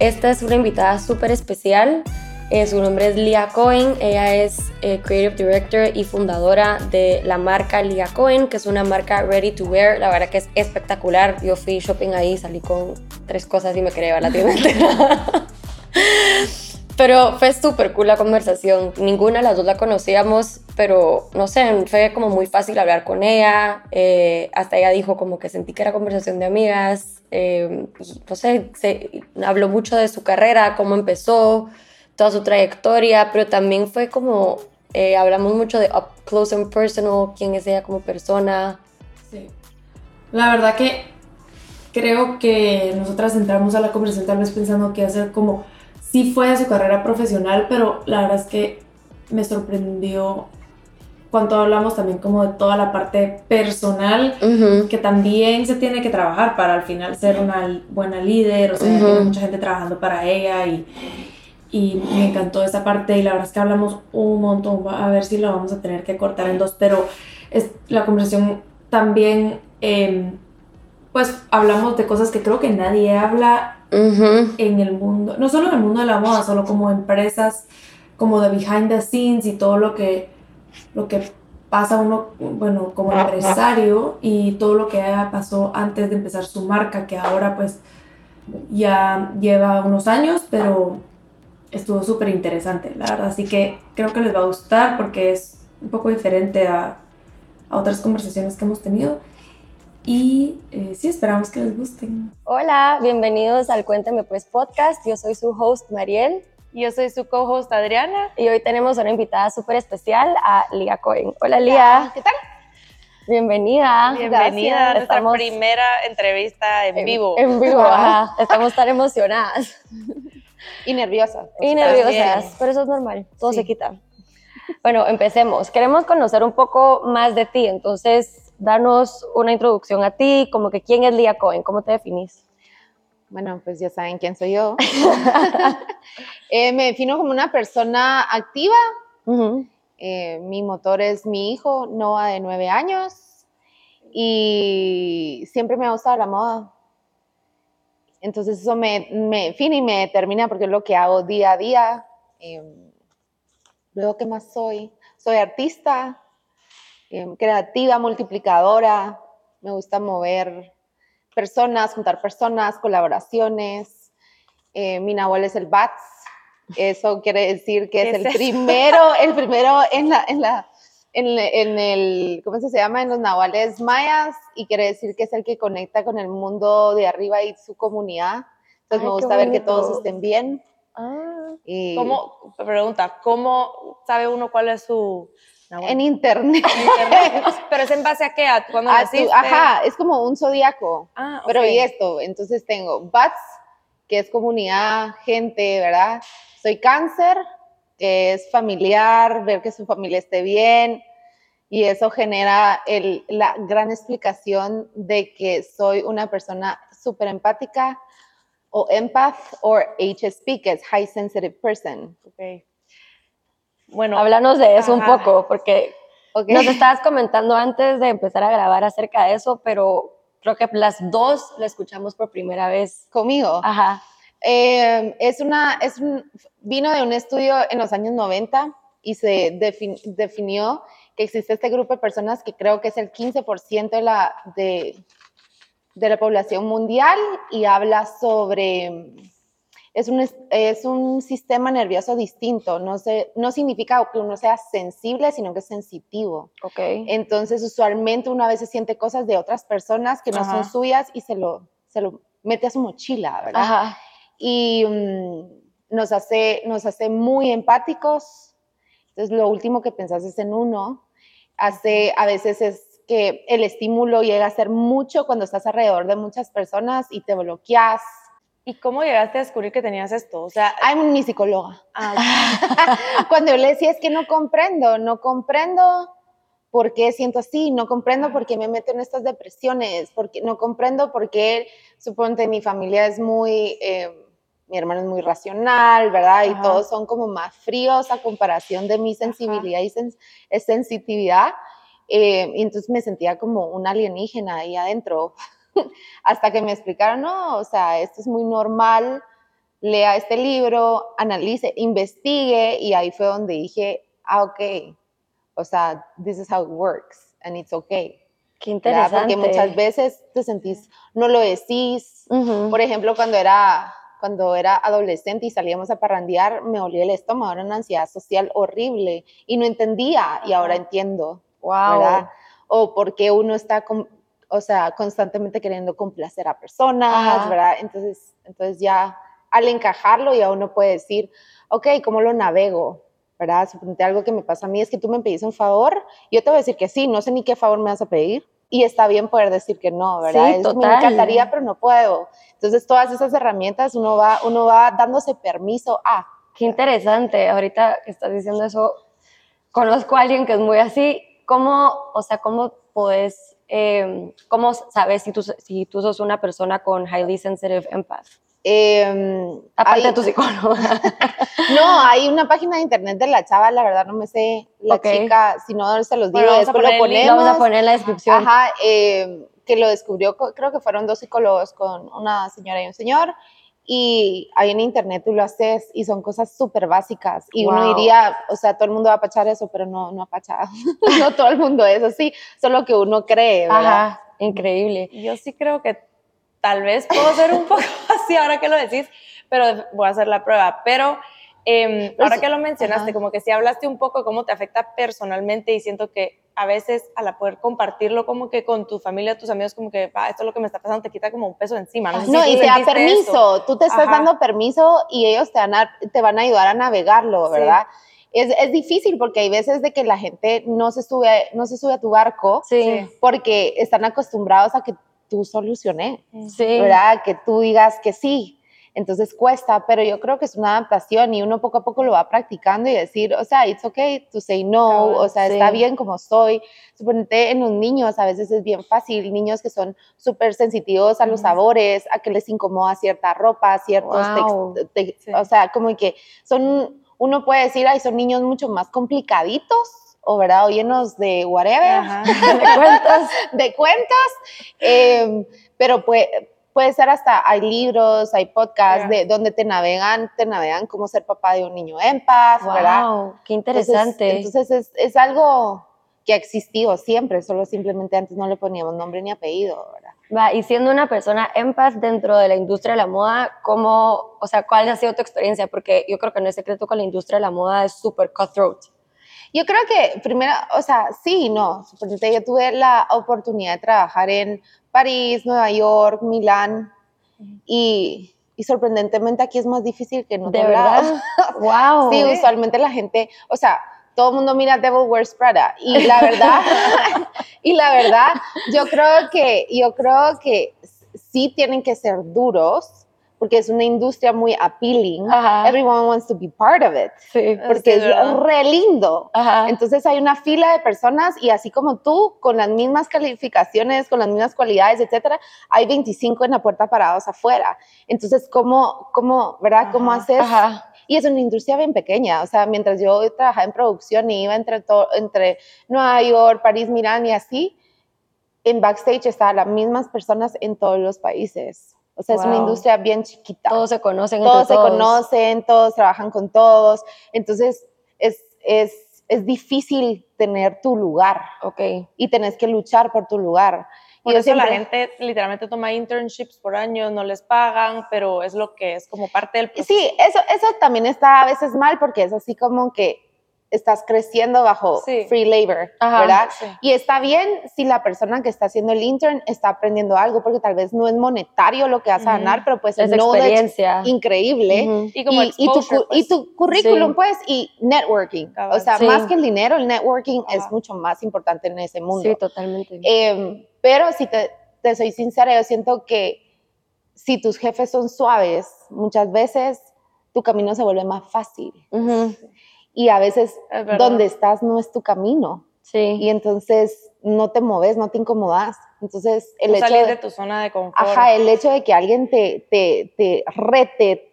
Esta es una invitada súper especial. Eh, su nombre es Lia Cohen. Ella es eh, Creative Director y fundadora de la marca Lia Cohen, que es una marca ready to wear. La verdad que es espectacular. Yo fui shopping ahí, salí con tres cosas y me quería llevar la tienda entera. Pero fue súper cool la conversación. Ninguna de las dos la conocíamos, pero no sé, fue como muy fácil hablar con ella. Eh, hasta ella dijo como que sentí que era conversación de amigas. y, no sé, se, habló mucho de su carrera, cómo empezó toda su trayectoria, pero también fue como, eh, hablamos mucho de up close and personal, quién es ella como persona. Sí. La verdad que creo que nosotras entramos a la conversación tal vez pensando que hacer como, sí fue su carrera profesional, pero la verdad es que me sorprendió cuando hablamos también como de toda la parte personal, que también se tiene que trabajar para al final ser una buena líder, o sea, tiene mucha gente trabajando para ella y, y me encantó esa parte y la verdad es que hablamos un montón, a ver si lo vamos a tener que cortar en dos, pero es, la conversación también, em, pues hablamos de cosas que creo que nadie habla en el mundo, no solo en el mundo de la moda, solo como empresas, como de behind the scenes y todo lo que, lo que pasa uno, bueno, como empresario y todo lo que pasó antes de empezar su marca, que ahora pues ya lleva unos años, pero estuvo súper interesante, la verdad. Así que creo que les va a gustar porque es un poco diferente a, a otras conversaciones que hemos tenido. Y eh, sí, esperamos que les gusten. Hola, bienvenidos al Cuéntame Pues podcast. Yo soy su host Mariel. Yo soy su co-host Adriana. Y hoy tenemos una invitada súper especial a Lía Cohen. Hola Lía. ¿Qué tal? Bienvenida. Bienvenida a nuestra primera entrevista en, vivo. En vivo, ajá. Estamos tan emocionadas. Y nerviosas. Y nerviosas, pero eso es normal, todo se quita. Bueno, empecemos. Queremos conocer un poco más de ti, entonces danos una introducción a ti, como que quién es Lía Cohen, ¿cómo te definís? Bueno, pues ya saben quién soy yo. Eh, me defino como una persona activa. Eh, mi motor es mi hijo, Noah, de nueve años. Y siempre me ha gustado la moda. Entonces eso me, me define y me determina porque es lo que hago día a día. Eh, luego, ¿qué más soy? Soy artista, em, creativa, multiplicadora. Me gusta mover personas, juntar personas, colaboraciones. Eh, mi nahual es el BATS. Eso quiere decir que es, el primero, el primero en la, en la en, el, ¿cómo se llama? En los nahuales mayas y quiere decir que es el que conecta con el mundo de arriba y su comunidad. Entonces me gusta ver que todos estén bien. Ah. Y ¿Cómo, pregunta, ¿cómo sabe uno cuál es su... En internet. ¿Pero es en base a qué? ¿A cuando Ajá, es como un zodiaco. Ah, Pero y esto, entonces tengo Bats, que es comunidad, gente, ¿verdad? Soy cáncer, que es familiar, ver que su familia esté bien, y eso genera la gran explicación de que soy una persona súper empática o empath o HSP, que es High Sensitive Person. Okay. Bueno, háblanos de eso un poco, porque nos estabas comentando antes de empezar a grabar acerca de eso, pero creo que las dos lo escuchamos por primera vez. Conmigo. Ajá. Eh, es una, es un, vino de un estudio en los años 90 y se definió que existe este grupo de personas que creo que es el 15% de la, de, de, la población mundial y habla sobre, es un, es un sistema nervioso distinto, no, se, no significa que uno sea sensible, sino que es sensitivo. Okay. Entonces, usualmente uno a veces siente cosas de otras personas que no son suyas y se lo, se lo mete a su mochila, ¿verdad? Ajá y mm, nos, hace, nos hace muy empáticos. Entonces, lo último que pensás es en uno. Hace, a veces es que el estímulo llega a ser mucho cuando estás alrededor de muchas personas y te bloqueas. ¿Y cómo llegaste a descubrir que tenías esto? O sea, Ay, mi psicóloga. ah, Cuando yo le decía, es que no comprendo, no comprendo por qué siento así, no comprendo por qué me meto en estas depresiones, porque no comprendo por qué, suponte, mi familia es muy, eh, mi hermano es muy racional, ¿verdad? Y Ajá. todos son como más fríos a comparación de mi sensibilidad y sens- sensitividad. Eh, y entonces me sentía como un alienígena ahí adentro, hasta que me explicaron, no, o sea, esto es muy normal, lea este libro, analice, investigue, y ahí fue donde dije, ah, ok, o sea, this is how it works, and it's okay. Qué ¿verdad? interesante. Porque muchas veces te sentís, no lo decís. Ujú. Por ejemplo, cuando era, cuando era adolescente y salíamos a parrandear, me olía el estómago, era una ansiedad social horrible y no entendía, y ahora entiendo, Wow. ¿verdad? O porque uno está, con- o sea, constantemente queriendo complacer a personas, Ajá. ¿verdad? Entonces, entonces ya al encajarlo ya uno puede decir, ok, ¿cómo lo navego? ¿Verdad? Suponte algo que me pasa a mí es que tú me pedís un favor, yo te voy a decir que sí, no sé ni qué favor me vas a pedir. Y está bien poder decir que no, ¿verdad? Sí, Es- total. Me encantaría, pero no puedo. Entonces, todas esas herramientas uno va, uno va dándose permiso a. Qué interesante. Ahorita que estás diciendo eso, conozco a alguien que es muy así. ¿Cómo, o sea, cómo podés, eh, cómo sabes si tú, si tú sos una persona con highly sensitive empath? Em, Aparte hay- de tu psicóloga. No, hay una página de internet de la chava, la verdad no me sé la Ok. chica, si no se los digo, Bueno, después lo ponemos. Lo vamos a poner en la descripción. Ajá, eh, que lo descubrió, creo que fueron dos psicólogos con una señora y un señor, y ahí en internet tú lo haces y son cosas súper básicas. Y uno Wow. diría, o sea, todo el mundo va a pachar eso, pero no, no apacha. no todo el mundo es así, solo que uno cree, ¿verdad? Ajá, increíble. yo sí creo que tal vez puedo ser un poco así ahora que lo decís, pero voy a hacer la prueba. Pero Pues, ahora que lo mencionaste, ajá. como que sí hablaste un poco de cómo te afecta personalmente y siento que a veces al poder compartirlo como que con tu familia, tus amigos, como que "Va, esto es lo que me está pasando, te quita como un peso encima. No, sé No, si y te da permiso, eso. tú te estás Ajá. dando permiso y ellos te van a, te van a ayudar a navegarlo, Sí. ¿verdad? Es, es difícil porque hay veces de que la gente no se sube, no se sube a tu barco Sí, porque están acostumbrados a que tú soluciones, sí. ¿verdad? Que tú digas que sí. Entonces cuesta, pero yo creo que es una adaptación y uno poco a poco lo va practicando y decir, o sea, it's okay to say no, o sea, sí. está bien como soy. Suponete en los niños a veces es bien fácil, niños que son súper sensitivos a los sabores, a que les incomoda cierta ropa, ciertos Wow. te- Sí. o sea, como que son, uno puede decir, ay, son niños mucho más complicaditos, o verdad, o llenos de whatever Ajá. ¿Me cuentas? de cuentos, eh, pero puede, puede ser hasta, hay libros, hay podcasts Yeah. de, donde te navegan, te navegan cómo ser papá de un niño empath, ¿verdad? Wow, qué Entonces- interesante. Entonces, es, es algo que ha existido siempre, solo simplemente antes no le poníamos nombre ni apellido, ¿verdad? Va, y siendo una persona empath dentro de la industria de la moda, ¿cómo, o sea, cuál ha sido tu experiencia? Porque yo creo que no es secreto que la industria de la moda es súper cutthroat. Yo creo que primero, o sea, sí y no. Yo tuve la oportunidad de trabajar en París, Nueva York, Milán y, y sorprendentemente aquí es más difícil que en ¿De otros lados. verdad? ¡Wow! Sí, usualmente la gente, o sea, todo el mundo mira Devil Wears Prada y la verdad, y la verdad, yo creo que, yo creo que sí tienen que ser duros porque es una industria muy appealing. Ajá. Everyone wants to be part of it Sí. porque es ¿verdad? re lindo. Ajá. Entonces hay una fila de personas y así como tú, con las mismas calificaciones, con las mismas cualidades, etcétera, hay 25 en la puerta parados afuera. Entonces, ¿cómo, cómo, verdad? ¿Cómo Ajá, haces? Ajá. Y es una industria bien pequeña, o sea, mientras yo trabajaba en producción y iba entre, entre Nueva York, París, Milán y así, en backstage estaban las mismas personas en todos los países. O sea, es una Wow. industria bien chiquita. Todos se conocen todos se todos. conocen, todos trabajan con todos. Entonces, es, es, es difícil tener tu lugar Ok. y tenés que luchar por tu lugar. Por Y eso la siempre- gente literalmente toma internships por años, no les pagan, pero es lo que es como parte del proceso. Sí, eso, eso también está a veces mal porque es así como que estás creciendo bajo Sí. free labor, Ajá, ¿verdad? sí. Y está bien si la persona que está haciendo el intern está aprendiendo algo, porque tal vez no es monetario lo que vas a ganar, pero puede ser Es experiencia. increíble. Y como y, y tu, y pues. tu currículum, Sí. pues, y networking. Cabal. O sea, más que el dinero, el networking es mucho más importante en ese mundo. Sí, totalmente. Em, pero si te, te soy sincera, yo siento que si tus jefes son suaves, muchas veces tu camino se vuelve más fácil. Ujú, Y a veces Es donde estás no es tu camino. Sí. Y entonces no te moves, no te incomodas. Entonces el Tú hecho salir de, de tu zona de confort. ajá, el hecho de que alguien te, te, te rete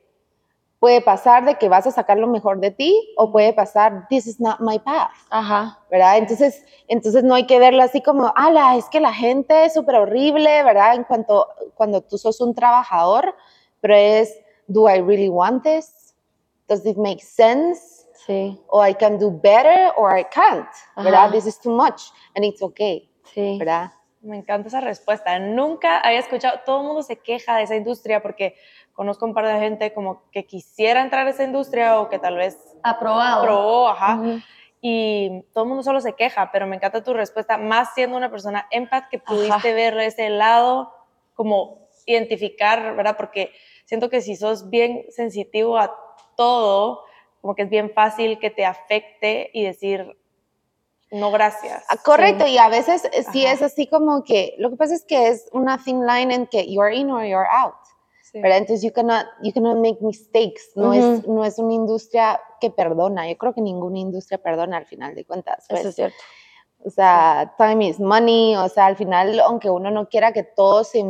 puede pasar de que vas a sacar lo mejor de ti o puede pasar, this is not my path. Ajá. ¿verdad? Entonces, entonces no hay que verlo así como, ala, es que la gente es súper horrible, ¿verdad? En cuanto, cuando tú sos un trabajador, pero es, do I really want this? Does it make sense? Sí. Or I can do better or I can't, ¿verdad? Ajá. This is too much and it's okay, Sí. ¿verdad? Me encanta esa respuesta. Nunca había escuchado, todo el mundo se queja de esa industria porque conozco un par de gente como que quisiera entrar a esa industria o que tal vez Aprobado. probó, ajá, Ujú. y todo el mundo solo se queja, pero me encanta tu respuesta, más siendo una persona empath que pudiste ver ese lado, como identificar, ¿verdad? Porque siento que si sos bien sensitivo a todo, como que es bien fácil que te afecte y decir, no, gracias. Ah, Correcto, y a veces eh, sí es así como que, lo que pasa es que es una thin line en que you're in or you're out. Sí. ¿verdad? Entonces, you cannot, you cannot make mistakes. No, es, no es una industria que perdona. Yo creo que ninguna industria perdona al final de cuentas. pues. Eso es cierto. O sea, time is money. O sea, al final, aunque uno no quiera que todo se,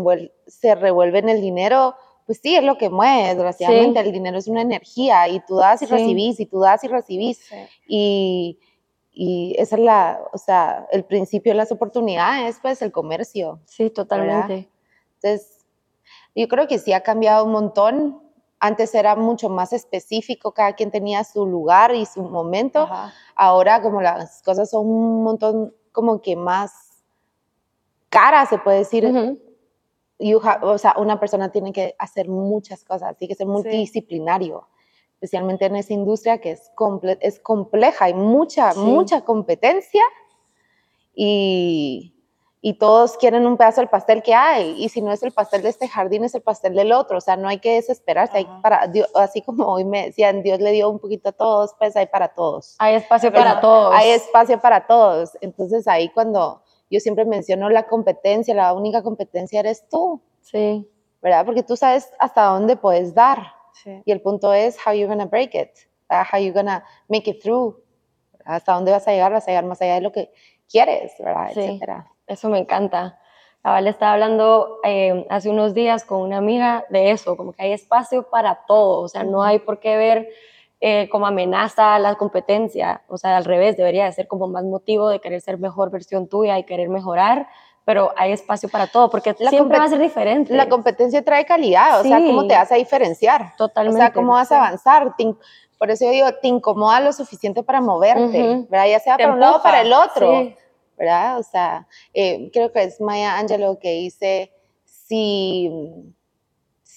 se revuelve en el dinero, pues sí, es lo que mueve. Desgraciadamente, el dinero es una energía y tú das y Sí. recibís y tú das y recibís. Sí. Y, y esa es la, o sea, el principio de las oportunidades, pues el comercio. Sí, totalmente. Entonces, yo creo que sí ha cambiado un montón. Antes era mucho más específico, cada quien tenía su lugar y su momento. Ajá. Ahora como las cosas son un montón como que más caras, se puede decir. You ha- o sea, una persona tiene que hacer muchas cosas, tiene que ser multidisciplinario, especialmente en esa industria que es, comple- es compleja, hay mucha, Sí. mucha competencia y, y todos quieren un pedazo del pastel que hay, y si no es el pastel de este jardín, es el pastel del otro, o sea, no hay que desesperarse, hay para, Dios- así como hoy me decían, Dios le dio un poquito a todos, pues hay para todos. Hay espacio Pero para todos. Hay espacio para todos. Entonces ahí cuando yo siempre menciono la competencia, la única competencia eres tú, Sí. ¿verdad? Porque tú sabes hasta dónde puedes dar. Sí. Y el punto es how you're gonna break it, uh, how you're gonna make it through. Hasta dónde vas a llegar, vas a llegar más allá de lo que quieres, ¿verdad? Sí. Etcétera. Eso me encanta. Cabal estaba hablando eh, hace unos días con una amiga de eso, como que hay espacio para todo, o sea, no hay por qué ver eh, como amenaza a la competencia, o sea, al revés, debería de ser como más motivo de querer ser mejor versión tuya y querer mejorar, pero hay espacio para todo, porque La siempre va a ser diferente. La competencia trae calidad, o sea, ¿cómo Sí. te vas a diferenciar? Totalmente. O sea, ¿cómo vas sí. a avanzar? Por eso yo digo, te incomoda lo suficiente para moverte, Ujú. ¿verdad? Ya sea Te para un lado o empuja, para el otro. Sí. ¿verdad? O sea, eh, creo que es Maya Angelou que dice, si,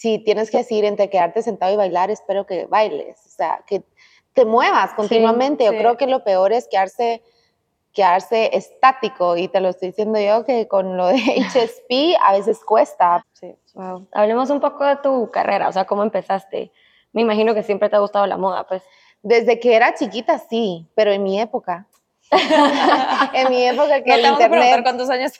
si tienes que decidir entre quedarte sentado y bailar, espero que bailes, o sea, que te muevas continuamente. Yo sí. creo que lo peor es quedarse, quedarse estático, y te lo estoy diciendo yo, que con lo de HSP a veces cuesta. Sí. Wow. Hablemos un poco de tu carrera, o sea, cómo empezaste. Me imagino que siempre te ha gustado la moda, pues. Desde que era chiquita, sí, pero en mi época. en mi época que No el internet... cuántos años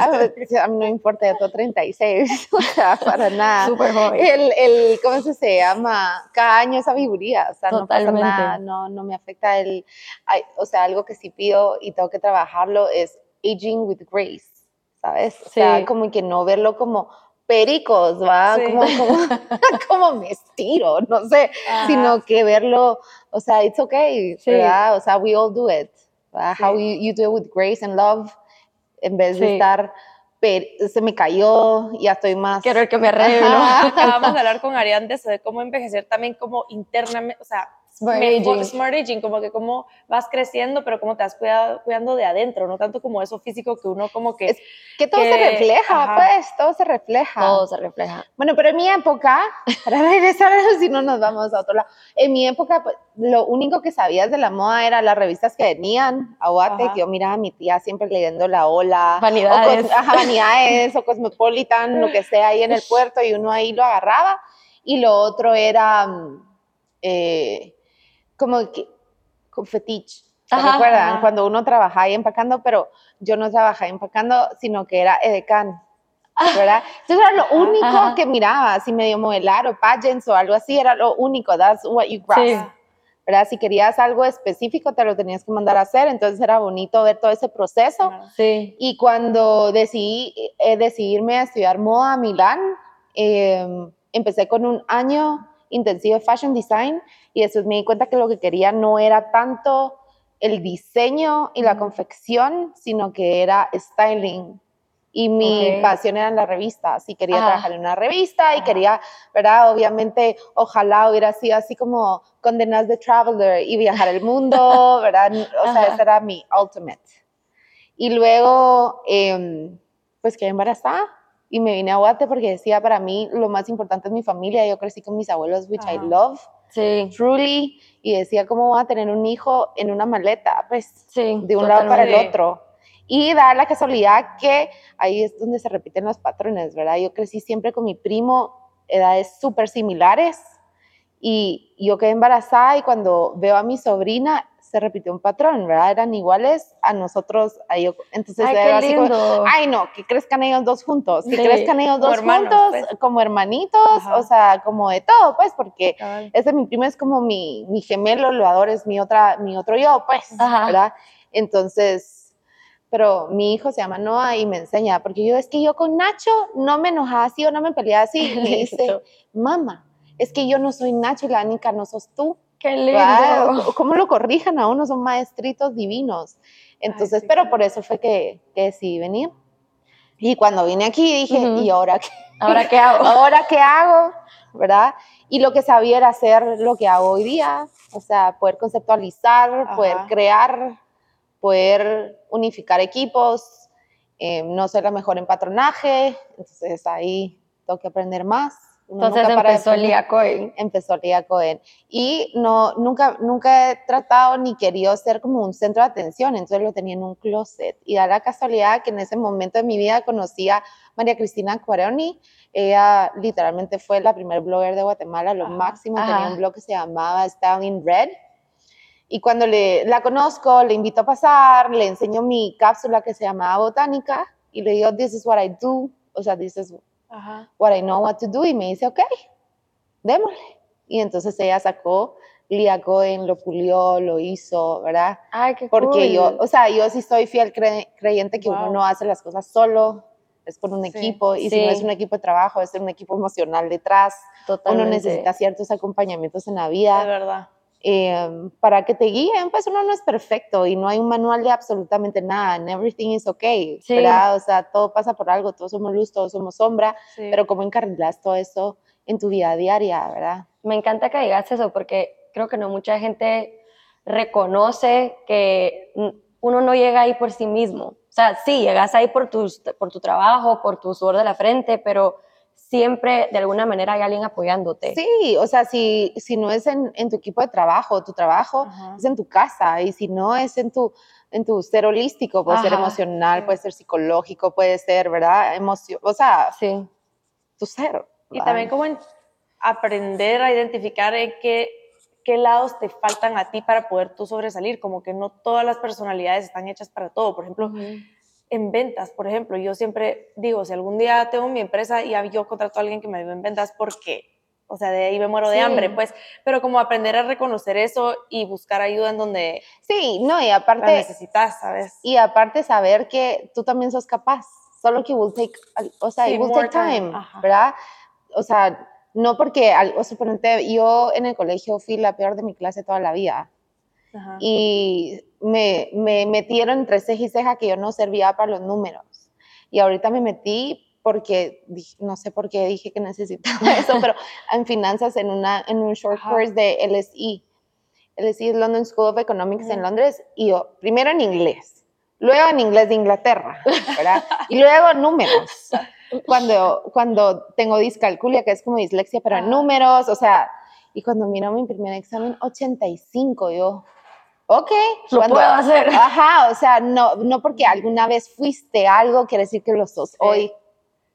A ver, a mí no importa, yo tengo 36, o sea, para nada. Súper joven. El, el, ¿cómo se se llama? Cada año esa figuría, o sea, no Totalmente. pasa nada, no, no me afecta el, ay, o sea, algo que sí pido y tengo que trabajarlo es aging with grace, ¿sabes? O sea, Sí. como que no verlo como pericos, ¿va? Sí. Como, como, como me estiro, no sé, Ajá. sino que verlo, o sea, it's okay, Sí. ¿verdad? O sea, we all do it. Sí. How you, you do it with grace and love, en vez de Sí. estar, "Per- se me cayó, ya estoy más... Quiero que me arreglo. Acabamos de hablar con Arián de eso, de cómo envejecer también como internamente, o sea, Smart aging. smart aging, como que cómo vas creciendo, pero cómo te vas cuidado- cuidando de adentro, no tanto como eso físico que uno como que... Es Que todo se que- refleja, ajá. pues, todo se refleja. Todo se refleja. Bueno, pero en mi época, para regresar, si no nos vamos a otro lado, en mi época, pues, lo único que sabías de la moda era las revistas que venían, a Guate, Ajá. que yo miraba a mi tía siempre leyendo La Ola, Vanidades. o, ajá, Vanidades, o Cosmopolitan, lo que sea ahí en el puerto, y uno ahí lo agarraba, y lo otro era mm, eh, como que, con fetiche. ¿Se Ajá, recuerdan? ajá. Cuando uno trabajaba ahí empacando, pero yo no trabajaba empacando, sino que era edecán. ¿verdad? Entonces era lo único que miraba, si medio modelar o pageants o algo así, era lo único, that's what you grasp. ¿verdad? Si querías algo específico, te lo tenías que mandar a hacer, entonces era bonito ver todo ese proceso. Sí. Y cuando decidí eh, decidirme a estudiar moda a Milán, em, empecé con un año intensivo de fashion design y después me di cuenta que lo que quería no era tanto el diseño y la confección, sino que era styling. Y mi pasión eran las revistas y quería trabajar en una revista y quería, ¿verdad? Obviamente, ojalá hubiera sido así como condenas de Traveler y viajar el mundo, ¿verdad? O sea, ese era mi ultimate. Y luego, em, pues quedé embarazada y me vine a Guate porque decía, para mí lo más importante es mi familia. Yo crecí con mis abuelos, which I love. Sí. Truly. Y decía, ¿cómo voy a tener un hijo en una maleta? Pues sí, de un lado para el otro. Y da la casualidad que ahí es donde se repiten los patrones, ¿verdad? Yo crecí siempre con mi primo, edades súper similares, y yo quedé embarazada y cuando veo a mi sobrina se repitió un patrón, ¿verdad? Eran iguales a nosotros, a yo, entonces ay, era así como, ay no, que crezcan ellos dos juntos, que Sí, crezcan ellos dos hermanos, juntos, pues. como hermanitos, Ajá. o sea, como de todo, pues, porque Cabal. ese mi primo es como mi, mi gemelo, lo adoro, es mi, otra, mi otro yo, pues, Ajá. ¿verdad? Entonces, pero mi hijo se llama Noah y me enseña, porque yo es que yo con Nacho no me enojaba así o no me peleaba así. Y me dice, mamá, es que yo no soy Nacho y la única no sos tú. Qué. ¿Cómo lo corrijan a uno? Son maestritos divinos. Entonces, sí, pero claro. por eso fue que, que decidí venir. Y cuando vine aquí dije. ¿y ahora qué? Ahora qué hago. ¿Ahora qué hago? ¿Verdad? Y lo que sabía era hacer lo que hago hoy día, o sea, poder conceptualizar, Ajá. poder crear, poder unificar equipos. Eh, no soy la mejor en patronaje, entonces ahí tengo que aprender más. Uno Entonces de empezó aprender Lía Cohen. empezó Lía Cohen. Y no, nunca, nunca he tratado ni querido ser como un centro de atención, entonces lo tenía en un closet. Y da la casualidad que en ese momento de mi vida conocí a María Cristina Cuaroni. Ella literalmente fue la primer blogger de Guatemala, lo Ajá. máximo. Ajá. Tenía un blog que se llamaba Stalin Red. Y cuando le, la conozco, le invito a pasar, le enseño mi cápsula que se llamaba Botánica y le digo, this is what I do. O sea, this is Ajá. what I know what to do y me dice, ok, démosle. Y entonces ella sacó Lía Cohen, lo pulió, lo hizo, ¿verdad? Ay, qué Porque cool. yo, o sea, yo sí soy fiel cre- creyente que uno Wow. no hace las cosas solo, es con un Sí. equipo y si no Sí. es un equipo de trabajo, es un equipo emocional detrás. Totalmente. Uno necesita ciertos acompañamientos en la De vida verdad. Eh, para que te guíen, pues uno no es perfecto y no hay un manual de absolutamente nada, and everything is okay, Sí. ¿verdad? O sea, todo pasa por algo, todos somos luz, todos somos sombra, Sí. pero cómo encarrilas todo eso en tu vida diaria, ¿verdad? Me encanta que digas eso porque creo que no mucha gente reconoce que uno no llega ahí por sí mismo. O sea, sí, llegas ahí por, tus, por tu trabajo, por tu sudor de la frente, pero siempre de alguna manera hay alguien apoyándote. Sí, o sea, si, si no es en, en tu equipo de trabajo, tu trabajo Ajá. es en tu casa y si no es en tu, en tu ser holístico, puede ser emocional, sí. puede ser psicológico, puede ser, ¿verdad? Emoción, o sea, Sí. tu ser. Y también como en aprender a identificar en qué, qué lados te faltan a ti para poder tú sobresalir, como que no todas las personalidades están hechas para todo. Por ejemplo, en ventas, por ejemplo, yo siempre digo, si algún día tengo mi empresa y yo contrato a alguien que me ayude en ventas, porque, o sea, de ahí me muero de Sí. hambre, pues, pero como aprender a reconocer eso y buscar ayuda en donde Sí, no, y la aparte, necesitas, ¿sabes? y aparte saber que tú también sos capaz, solo que will take, o sea, Sí, it will take time, time. ¿verdad? O sea, no porque, o suponete, yo en el colegio fui la peor de mi clase toda la vida Ajá. y me, me metieron entre ceja y ceja que yo no servía para los números. Y ahorita me metí porque, no sé por qué dije que necesitaba eso, pero en finanzas en, una, en un short Ajá. course de LSE. LSE es London School of Economics en Ujú. Londres, y yo, primero en inglés, luego en inglés de Inglaterra, ¿verdad? Y luego números. Cuando, cuando tengo discalculia, que es como dislexia, pero en Ajá. números, o sea, y cuando miro mi primer examen, 85, yo, ok. Lo cuando- puedo hacer. Ajá, o sea, no, no porque alguna vez fuiste algo, quiere decir que lo sos hoy,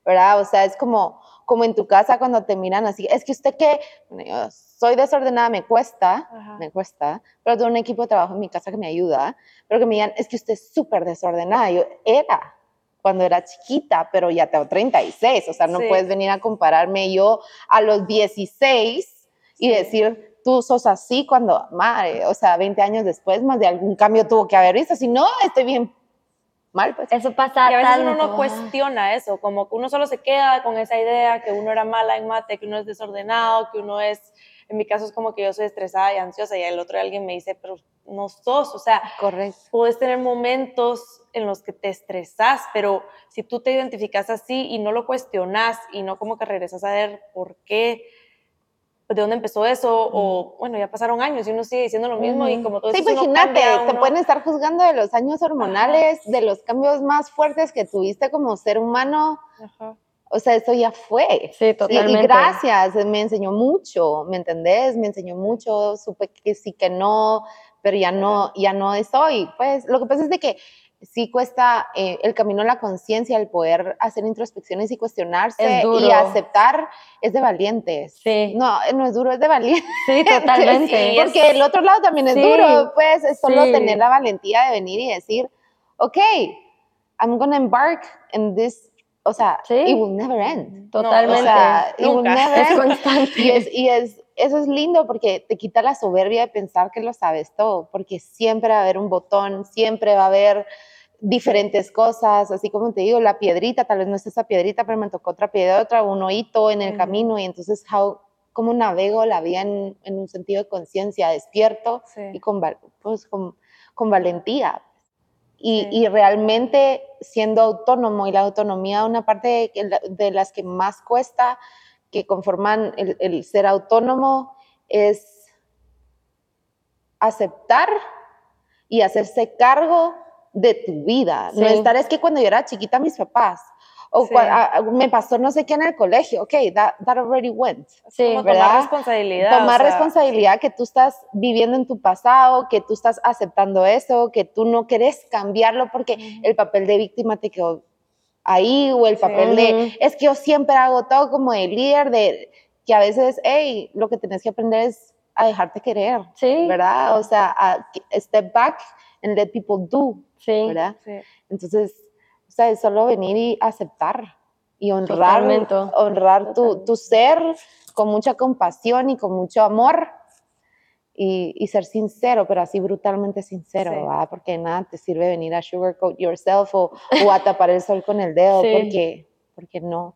¿verdad? O sea, es como, como en tu casa cuando te miran así, es que usted que, bueno, yo soy desordenada, me cuesta, Ajá. me cuesta, pero tengo un equipo de trabajo en mi casa que me ayuda, pero que me digan, es que usted es súper desordenada, yo era, cuando era chiquita, pero ya tengo 36, o sea, no Sí. puedes venir a compararme yo a los 16 y Sí. decir, tú sos así cuando, madre, o sea, 20 años después, más de algún cambio tuvo que haber visto, si no, estoy bien mal, pues. Eso pasa Y a veces uno tanto, no ajá. cuestiona eso, como que uno solo se queda con esa idea que uno era mala en mate, que uno es desordenado, que uno es, en mi caso es como que yo soy estresada y ansiosa y el otro día alguien me dice, pero no sos, o sea, Correcto. puedes tener momentos en los que te estresas, pero si tú te identificas así y no lo cuestionas y no como que regresas a ver por qué, pues, de dónde empezó eso, o bueno, ya pasaron años y uno sigue diciendo lo mismo y como todo Sí, eso uno imagínate, te pueden estar juzgando de los años hormonales, de los cambios más fuertes que tuviste como ser humano. Ajá. O sea, eso ya fue. Sí, totalmente. Y, gracias, me enseñó mucho, ¿me entendés? Me enseñó mucho, supe que sí, que no, pero ya no, ya no estoy. Pues lo que pasa es de que sí cuesta eh, el camino a la conciencia, el poder hacer introspecciones y cuestionarse Es duro. y aceptar, es de valientes. Sí. No, no es duro, es de valientes. Sí, totalmente. Sí, es- Porque el otro lado también es Sí, duro, pues es solo sí. tener la valentía de venir y decir, ok, I'm gonna embark in this, o sea, Sí. it will never end. Totalmente. O sea, it will never es end. constante. Y, es, y es, eso es lindo porque te quita la soberbia de pensar que lo sabes todo, porque siempre va a haber un botón, siempre va a haber diferentes cosas, así como te digo, la piedrita, tal vez no es esa piedrita, pero me tocó otra piedra, otra, un hoyito en el Ujú. camino y entonces, how, ¿cómo navego la vida en, en un sentido de conciencia, despierto Sí. y con, pues, con, con valentía? Y, Sí. y realmente siendo autónomo y la autonomía, una parte de, de las que más cuesta que conforman el, el ser autónomo es aceptar y hacerse cargo de tu vida. No Sí. estar, es que cuando yo era chiquita, mis papás, o Sí. a- a- me pasó no sé qué en el colegio, ok, that, that already went. Sí, ¿verdad? tomar responsabilidad. Tomar o sea, responsabilidad que tú estás viviendo en tu pasado, que tú estás aceptando eso, que tú no quieres cambiarlo porque el papel de víctima te quedó ahí o el Sí. papel de, Ujú. es que yo siempre hago todo como de líder, de que a veces, hey, lo que tienes que aprender es a dejarte querer, Sí, ¿verdad? O sea, a step back and let people do, sí. ¿verdad? Sí. Entonces, o sea, es solo venir y aceptar y honrar, Totalmente. honrar tu, tu ser con mucha compasión y con mucho amor y, y ser sincero, pero así brutalmente sincero, Sí. ¿verdad? Porque nada te sirve venir a sugarcoat yourself o, o a tapar el sol con el dedo, porque, porque no.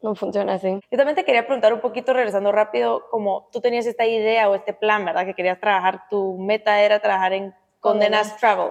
No funciona así. Yo también te quería preguntar un poquito, regresando rápido, como tú tenías esta idea o este plan, ¿verdad? Que querías trabajar, tu meta era trabajar en Condenas. Travel.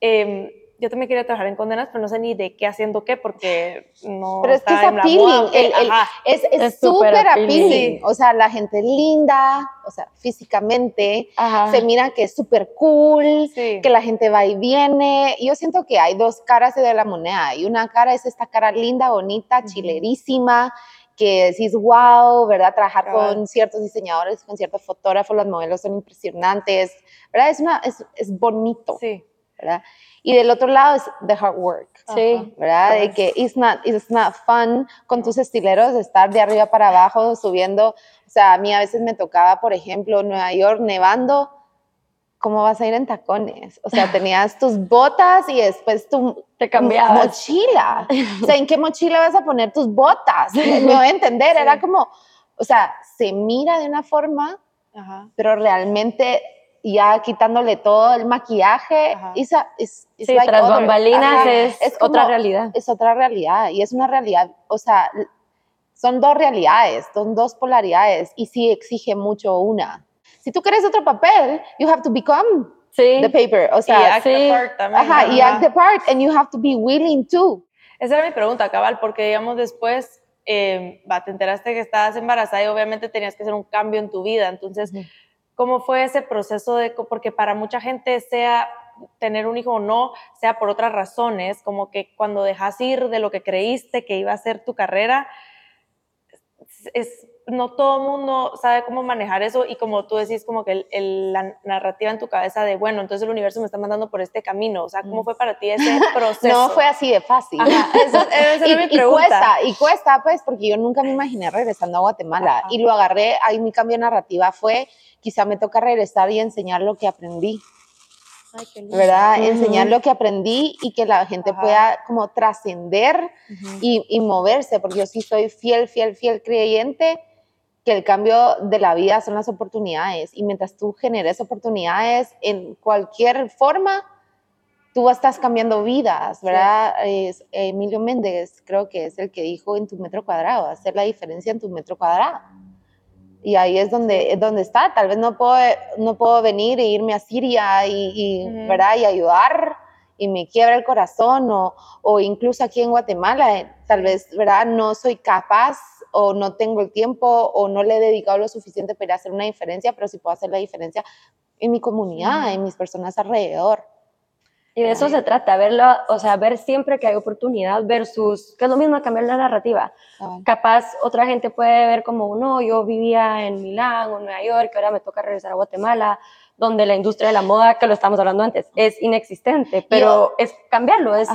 Em, yo también quería trabajar en Condenas, pero no sé ni de qué haciendo qué, porque no Pero es que estaba es appealing, el- el-. Es súper appealing. appealing. O sea, la gente es linda, o sea, físicamente, Ajá. se mira que es súper cool, Sí. que la gente va y viene. Yo siento que hay dos caras de la moneda. Y una cara es esta cara linda, bonita, chilerísima, que decís, wow, ¿verdad? Trabajar Cabal. con ciertos diseñadores, con ciertos fotógrafos, los modelos son impresionantes, ¿verdad? Es, una, es, es bonito, Sí. ¿verdad? Y del otro lado es the hard work. Sí. ¿verdad? De Correcto. que it's not, it's not fun con tus estileros de estar de arriba para abajo subiendo. O sea, a mí a veces me tocaba, por ejemplo, Nueva York nevando. ¿Cómo vas a ir en tacones? O sea, tenías tus botas y después tu Te cambiabas. mochila. O sea, ¿en qué mochila vas a poner tus botas? Me voy a entender. Sí. Era como, o sea, se mira de una forma, Ajá. pero realmente ya quitándole todo el maquillaje, it's a- it's- it's Sí, like tras other- bambalinas Ajá. es, Es otra como- realidad. es otra realidad y es una realidad, o sea, son dos realidades, son dos polaridades y sí exige mucho una. Si tú quieres otro papel, you have to become Sí. the paper, o Y sea, act the sí. part también. ajá, y act the part and you have to be willing to. Esa era mi pregunta, cabal, porque digamos después, eh, va, te enteraste que estabas embarazada y obviamente tenías que hacer un cambio en tu vida. Entonces. ¿cómo fue ese proceso de, porque para mucha gente sea tener un hijo o no, sea por otras razones, como que cuando dejas ir de lo que creíste que iba a ser tu carrera, es, no todo el mundo sabe cómo manejar eso y como tú decís, como que el- el- la narrativa en tu cabeza de, bueno, entonces el universo me está mandando por este camino, o sea, ¿cómo fue para ti ese proceso? No fue así de fácil. Ajá, eso- esa y, mi y pregunta. cuesta, y cuesta, pues, porque yo nunca me imaginé regresando a Guatemala. Ajá. Y lo agarré, ahí mi cambio de narrativa fue, quizá me toca regresar y enseñar lo que aprendí. ¿Verdad? Enseñar lo que aprendí y que la gente pueda como trascender y, y, moverse, porque yo sí soy fiel, fiel, fiel creyente que el cambio de la vida son las oportunidades y mientras tú generes oportunidades en cualquier forma, tú estás cambiando vidas, ¿verdad? Es, Emilio Méndez creo que es el que dijo en tu metro cuadrado, hacer la diferencia en tu metro cuadrado. Y ahí es donde, es donde está. Tal vez no puedo, no puedo venir e irme a Siria y, ¿verdad? y ayudar y me quiebra el corazón o, o incluso aquí en Guatemala, eh, tal vez ¿verdad? no soy capaz o no tengo el tiempo o no le he dedicado lo suficiente para hacer una diferencia, pero sí puedo hacer la diferencia en mi comunidad, en mis personas alrededor. Y de eso se trata, verlo, o sea, ver siempre que hay oportunidad versus, que es lo mismo cambiar la narrativa. Capaz otra gente puede ver como, no, yo vivía en Milán o en Nueva York, ahora me toca regresar a Guatemala, donde la industria de la moda, que lo estamos hablando antes, es inexistente, pero es cambiarlo, es,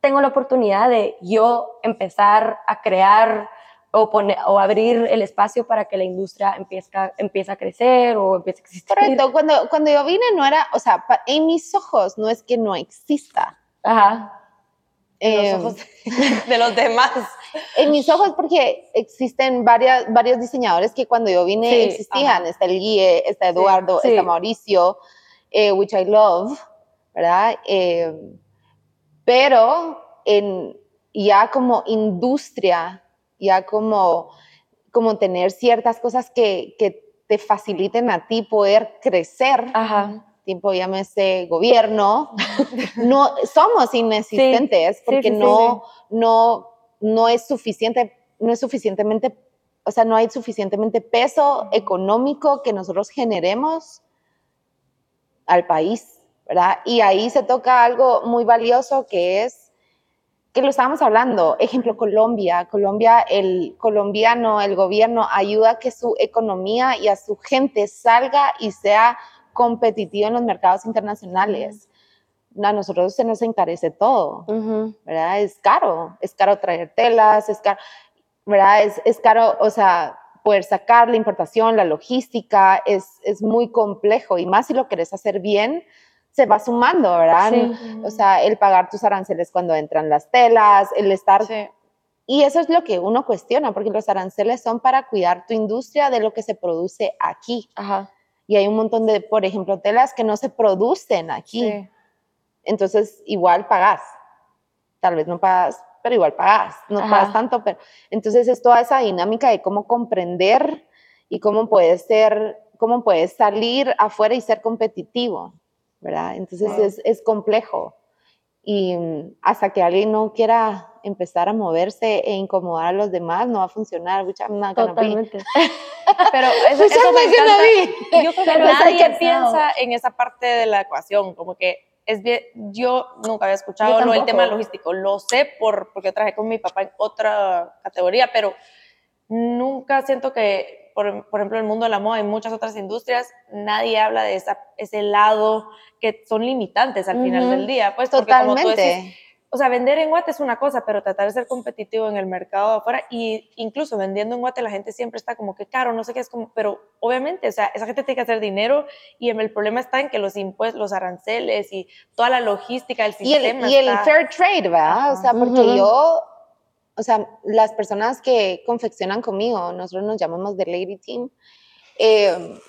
tengo la oportunidad de yo empezar a crear o, poner, o abrir el espacio para que la industria empiece, empiece a crecer o empiece a existir. Correcto, cuando, cuando yo vine no era, o sea, en mis ojos no es que no exista. Ajá. En los ojos de los demás. En mis ojos porque existen varias, varios diseñadores que cuando yo vine existían. Está el Guille, está Eduardo, está Mauricio, eh, which I love, ¿verdad? Eh, pero en, ya como industria ya como, como tener ciertas cosas que, que te faciliten a ti poder crecer. Ajá. Tipo, llámese gobierno. no, somos inexistentes porque no, no, no es suficiente, no es suficientemente, o sea, no hay suficientemente peso económico que nosotros generemos al país, ¿verdad? Y ahí se toca algo muy valioso que es que lo estábamos hablando, ejemplo Colombia, Colombia, el colombiano, el gobierno ayuda a que su economía y a su gente salga y sea competitiva en los mercados internacionales. A nosotros se nos encarece todo, ¿verdad? Es caro, es caro traer telas, es caro, ¿verdad? Es, es caro, o sea, poder sacar la importación, la logística, es, es muy complejo y más si lo querés hacer bien, se va sumando, ¿verdad? O sea, el pagar tus aranceles cuando entran las telas, el estar... Y eso es lo que uno cuestiona, porque los aranceles son para cuidar tu industria de lo que se produce aquí. Ajá. Y hay un montón de, por ejemplo, telas que no se producen aquí. Entonces, igual pagas. Tal vez no pagas, pero igual pagas. No pagas tanto, pero... Entonces, es toda esa dinámica de cómo comprender y cómo puedes ser, cómo puedes salir afuera y ser competitivo. ¿Verdad? Entonces es, es, complejo. Y mm, hasta que alguien no quiera empezar a moverse e incomodar a los demás, no va a funcionar. Totalmente. Pero eso, eso me encanta. Yo creo que nadie piensa en esa parte de la ecuación, como que es bien, yo nunca había escuchado lo, el tema logístico, lo sé por, porque trabajé con mi papá en otra categoría, pero nunca siento que, por, por ejemplo, en el mundo de la moda y muchas otras industrias, nadie habla de esa, ese lado que son limitantes al final del día. Pues Totalmente. Como tú o sea, vender en Guate es una cosa, pero tratar de ser competitivo en el mercado de afuera y incluso vendiendo en Guate la gente siempre está como que caro, no sé qué es como, pero obviamente, o sea, esa gente tiene que hacer dinero y el problema está en que los impuestos, los aranceles y toda la logística del sistema. Y el, y el fair trade, ¿verdad? O sea, porque yo, o sea, las personas que confeccionan conmigo, nosotros nos llamamos The Lady Team, eh,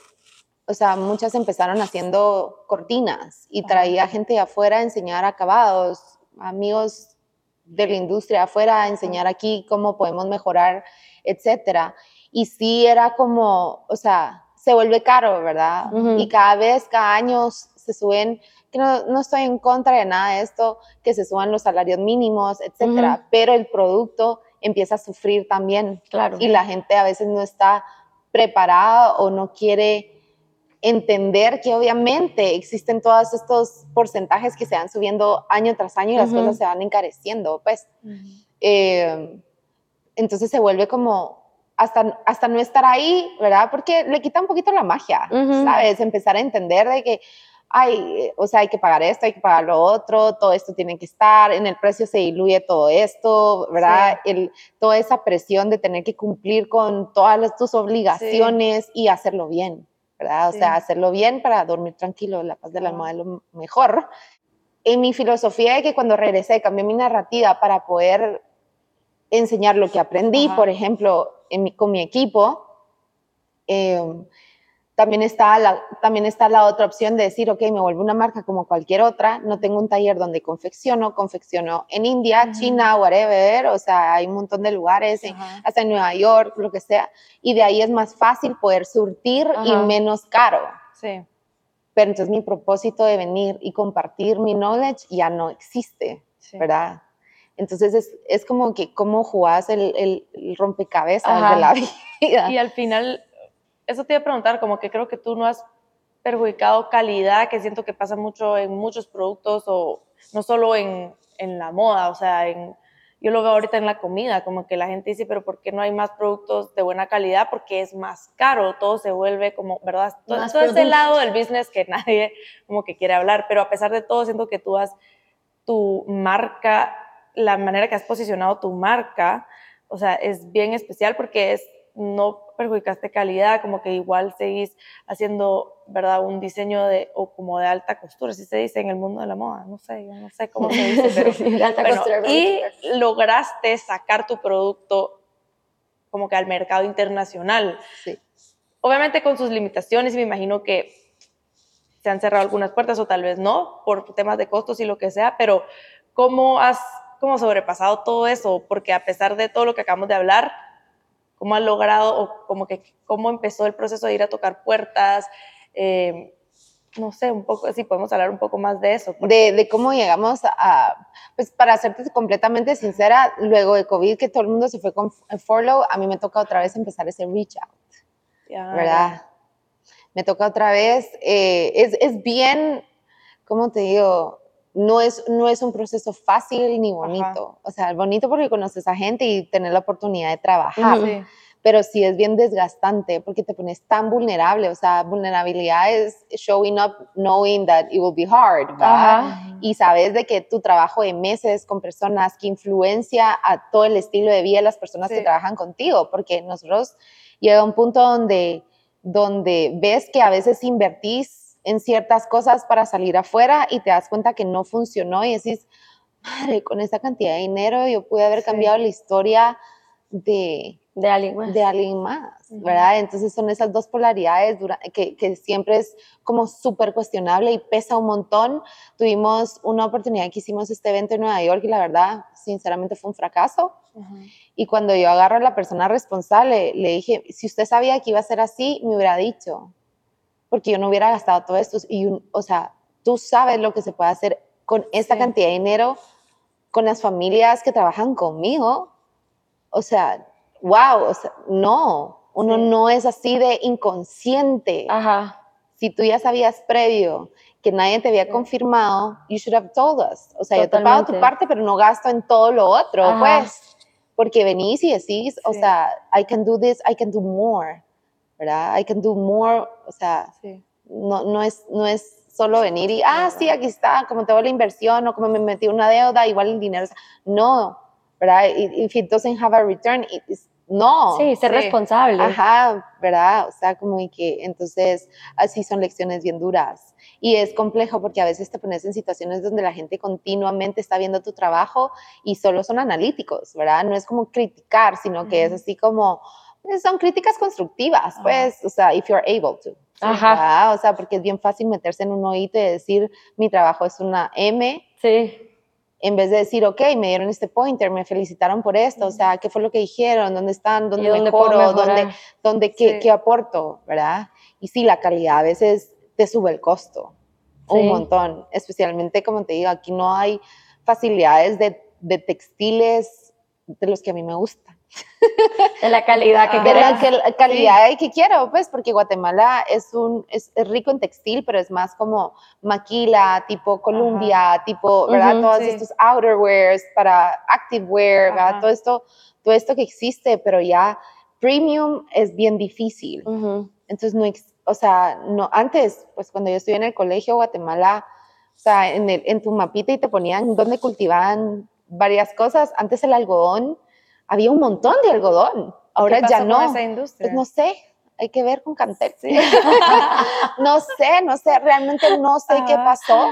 o sea, muchas empezaron haciendo cortinas y traía gente de afuera a enseñar acabados, amigos de la industria afuera a enseñar aquí cómo podemos mejorar, etcétera. Y sí era como, o sea, se vuelve caro, ¿verdad? Y cada vez, cada año se suben, que no, no, estoy en contra de nada de esto, que se suban los salarios mínimos, etcétera, pero el producto empieza a sufrir también. Claro. Y la gente a veces no está preparada o no quiere entender que obviamente existen todos estos porcentajes que se van subiendo año tras año y las cosas se van encareciendo, pues. Eh, entonces se vuelve como hasta, hasta no estar ahí, ¿verdad? Porque le quita un poquito la magia, ¿sabes? Empezar a entender de que, hay, o sea, hay que pagar esto, hay que pagar lo otro, todo esto tiene que estar, en el precio se diluye todo esto, ¿verdad? El, toda esa presión de tener que cumplir con todas tus obligaciones y hacerlo bien. ¿verdad? O sea, hacerlo bien para dormir tranquilo, la paz del alma es lo mejor. En mi filosofía de que cuando regresé cambié mi narrativa para poder enseñar lo que aprendí, por ejemplo, en con mi equipo, eh, también está, la, también está la otra opción de decir, ok, me vuelvo una marca como cualquier otra, no tengo un taller donde confecciono, confecciono en India, China, whatever, o sea, hay un montón de lugares, hasta en Nueva York, lo que sea, y de ahí es más fácil poder surtir y menos caro. Sí. Pero entonces mi propósito de venir y compartir mi knowledge ya no existe, ¿verdad? Entonces es, es, como que cómo jugás el, el, rompecabezas de la vida. Y al final eso te iba a preguntar, como que creo que tú no has perjudicado calidad, que siento que pasa mucho en muchos productos o no solo en, en la moda, o sea, en, yo lo veo ahorita en la comida, como que la gente dice, pero ¿por qué no hay más productos de buena calidad? Porque es más caro, todo se vuelve como, ¿verdad? Todo, todo ese lado del business que nadie como que quiere hablar, pero a pesar de todo, siento que tú has, tu marca, la manera que has posicionado tu marca, o sea, es bien especial porque es no perjudicaste calidad, como que igual seguís haciendo, ¿verdad? Un diseño de, o como de alta costura, si se dice en el mundo de la moda, no sé, yo no sé cómo se dice, pero y lograste sacar tu producto como que al mercado internacional. Sí. Obviamente con sus limitaciones, me imagino que se han cerrado algunas puertas o tal vez no, por temas de costos y lo que sea, pero ¿cómo has como sobrepasado todo eso? Porque a pesar de todo lo que acabamos de hablar, cómo ha logrado o como que cómo empezó el proceso de ir a tocar puertas. Eh, no sé, un poco, si podemos hablar un poco más de eso. De, de, cómo llegamos a, pues para serte completamente sincera, luego de COVID, que todo el mundo se fue con follow, a mí me toca otra vez empezar ese reach out, ¿verdad? Me toca otra vez, eh, es, es bien, ¿cómo te digo? No es, no es un proceso fácil ni bonito. O sea, bonito porque conoces a gente y tener la oportunidad de trabajar. Pero sí es bien desgastante porque te pones tan vulnerable. O sea, vulnerabilidad es showing up knowing that it will be hard, Y sabes de que tu trabajo de meses con personas que influencia a todo el estilo de vida de las personas que trabajan contigo. Porque nosotros llega un punto donde, donde ves que a veces invertís en ciertas cosas para salir afuera y te das cuenta que no funcionó y decís, madre, con esa cantidad de dinero yo pude haber cambiado la historia de, de alguien más, de alguien más ¿verdad? Entonces son esas dos polaridades que, que siempre es como súper cuestionable y pesa un montón. Tuvimos una oportunidad que hicimos este evento en Nueva York y la verdad, sinceramente fue un fracaso. Y cuando yo agarro a la persona responsable, le dije, si usted sabía que iba a ser así, me hubiera dicho porque yo no hubiera gastado todo esto. Y, o sea, tú sabes lo que se puede hacer con esta cantidad de dinero, con las familias que trabajan conmigo. O sea, wow, o sea, no, uno no es así de inconsciente. Ajá. Si tú ya sabías previo que nadie te había confirmado, you should have told us. O sea, yo te pago tu parte, pero no gasto en todo lo otro, pues. Porque venís y decís, o sea, I can do this, I can do more. ¿Verdad? I can do more, o sea, no, no, es, no es solo venir y, ah, sí, aquí está, como tengo la inversión o como me metí una deuda, igual el dinero, no, ¿verdad? If it doesn't have a return, no. Sí, ser responsable. Ajá, ¿verdad? O sea, como que entonces así son lecciones bien duras. Y es complejo porque a veces te pones en situaciones donde la gente continuamente está viendo tu trabajo y solo son analíticos, ¿verdad? No es como criticar, sino que es así como, son críticas constructivas, pues, o sea, if you're able to. Ajá. O sea, porque es bien fácil meterse en un oído y decir, mi trabajo es una M. Sí. En vez de decir, ok, me dieron este pointer, me felicitaron por esto, o sea, ¿qué fue lo que dijeron? ¿Dónde están? ¿Dónde mejoro? ¿Dónde, dónde qué, qué, aporto? ¿Verdad? Y sí, la calidad a veces te sube el costo un montón, especialmente, como te digo, aquí no hay facilidades de, de textiles de los que a mí me gustan. De la calidad que quiero. la calidad que quiero, pues, porque Guatemala es, un, es, rico en textil, pero es más como maquila, tipo Columbia, tipo, ¿verdad? Todos estos outerwears para activewear, ¿verdad? Todo esto, todo esto que existe, pero ya premium es bien difícil. Entonces, no, o sea, no, antes, pues cuando yo estuve en el colegio Guatemala, o sea, en, el, en tu mapita y te ponían dónde cultivaban varias cosas. Antes el algodón había un montón de algodón. Ahora ya no. esa industria? Pues no sé. hay que ver con Cantel. no sé, no sé, realmente no sé qué pasó,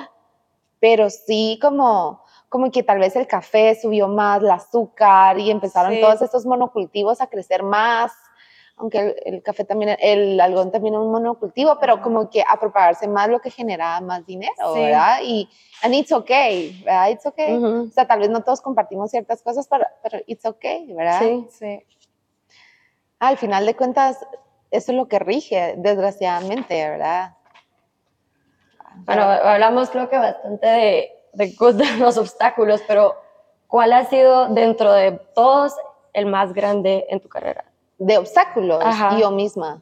pero sí como, como que tal vez el café subió más, el azúcar y empezaron todos estos monocultivos a crecer más aunque el, café también, el algodón también es un monocultivo, pero como que a propagarse más lo que generaba más dinero, ¿verdad? Y and it's okay, ¿verdad? It's okay. O sea, tal vez no todos compartimos ciertas cosas, pero, pero it's okay, ¿verdad? Sí, sí. Al final de cuentas, eso es lo que rige, desgraciadamente, ¿verdad? Bueno, hablamos creo que bastante de, de los obstáculos, pero ¿cuál ha sido dentro de todos el más grande en tu carrera? De obstáculos yo misma.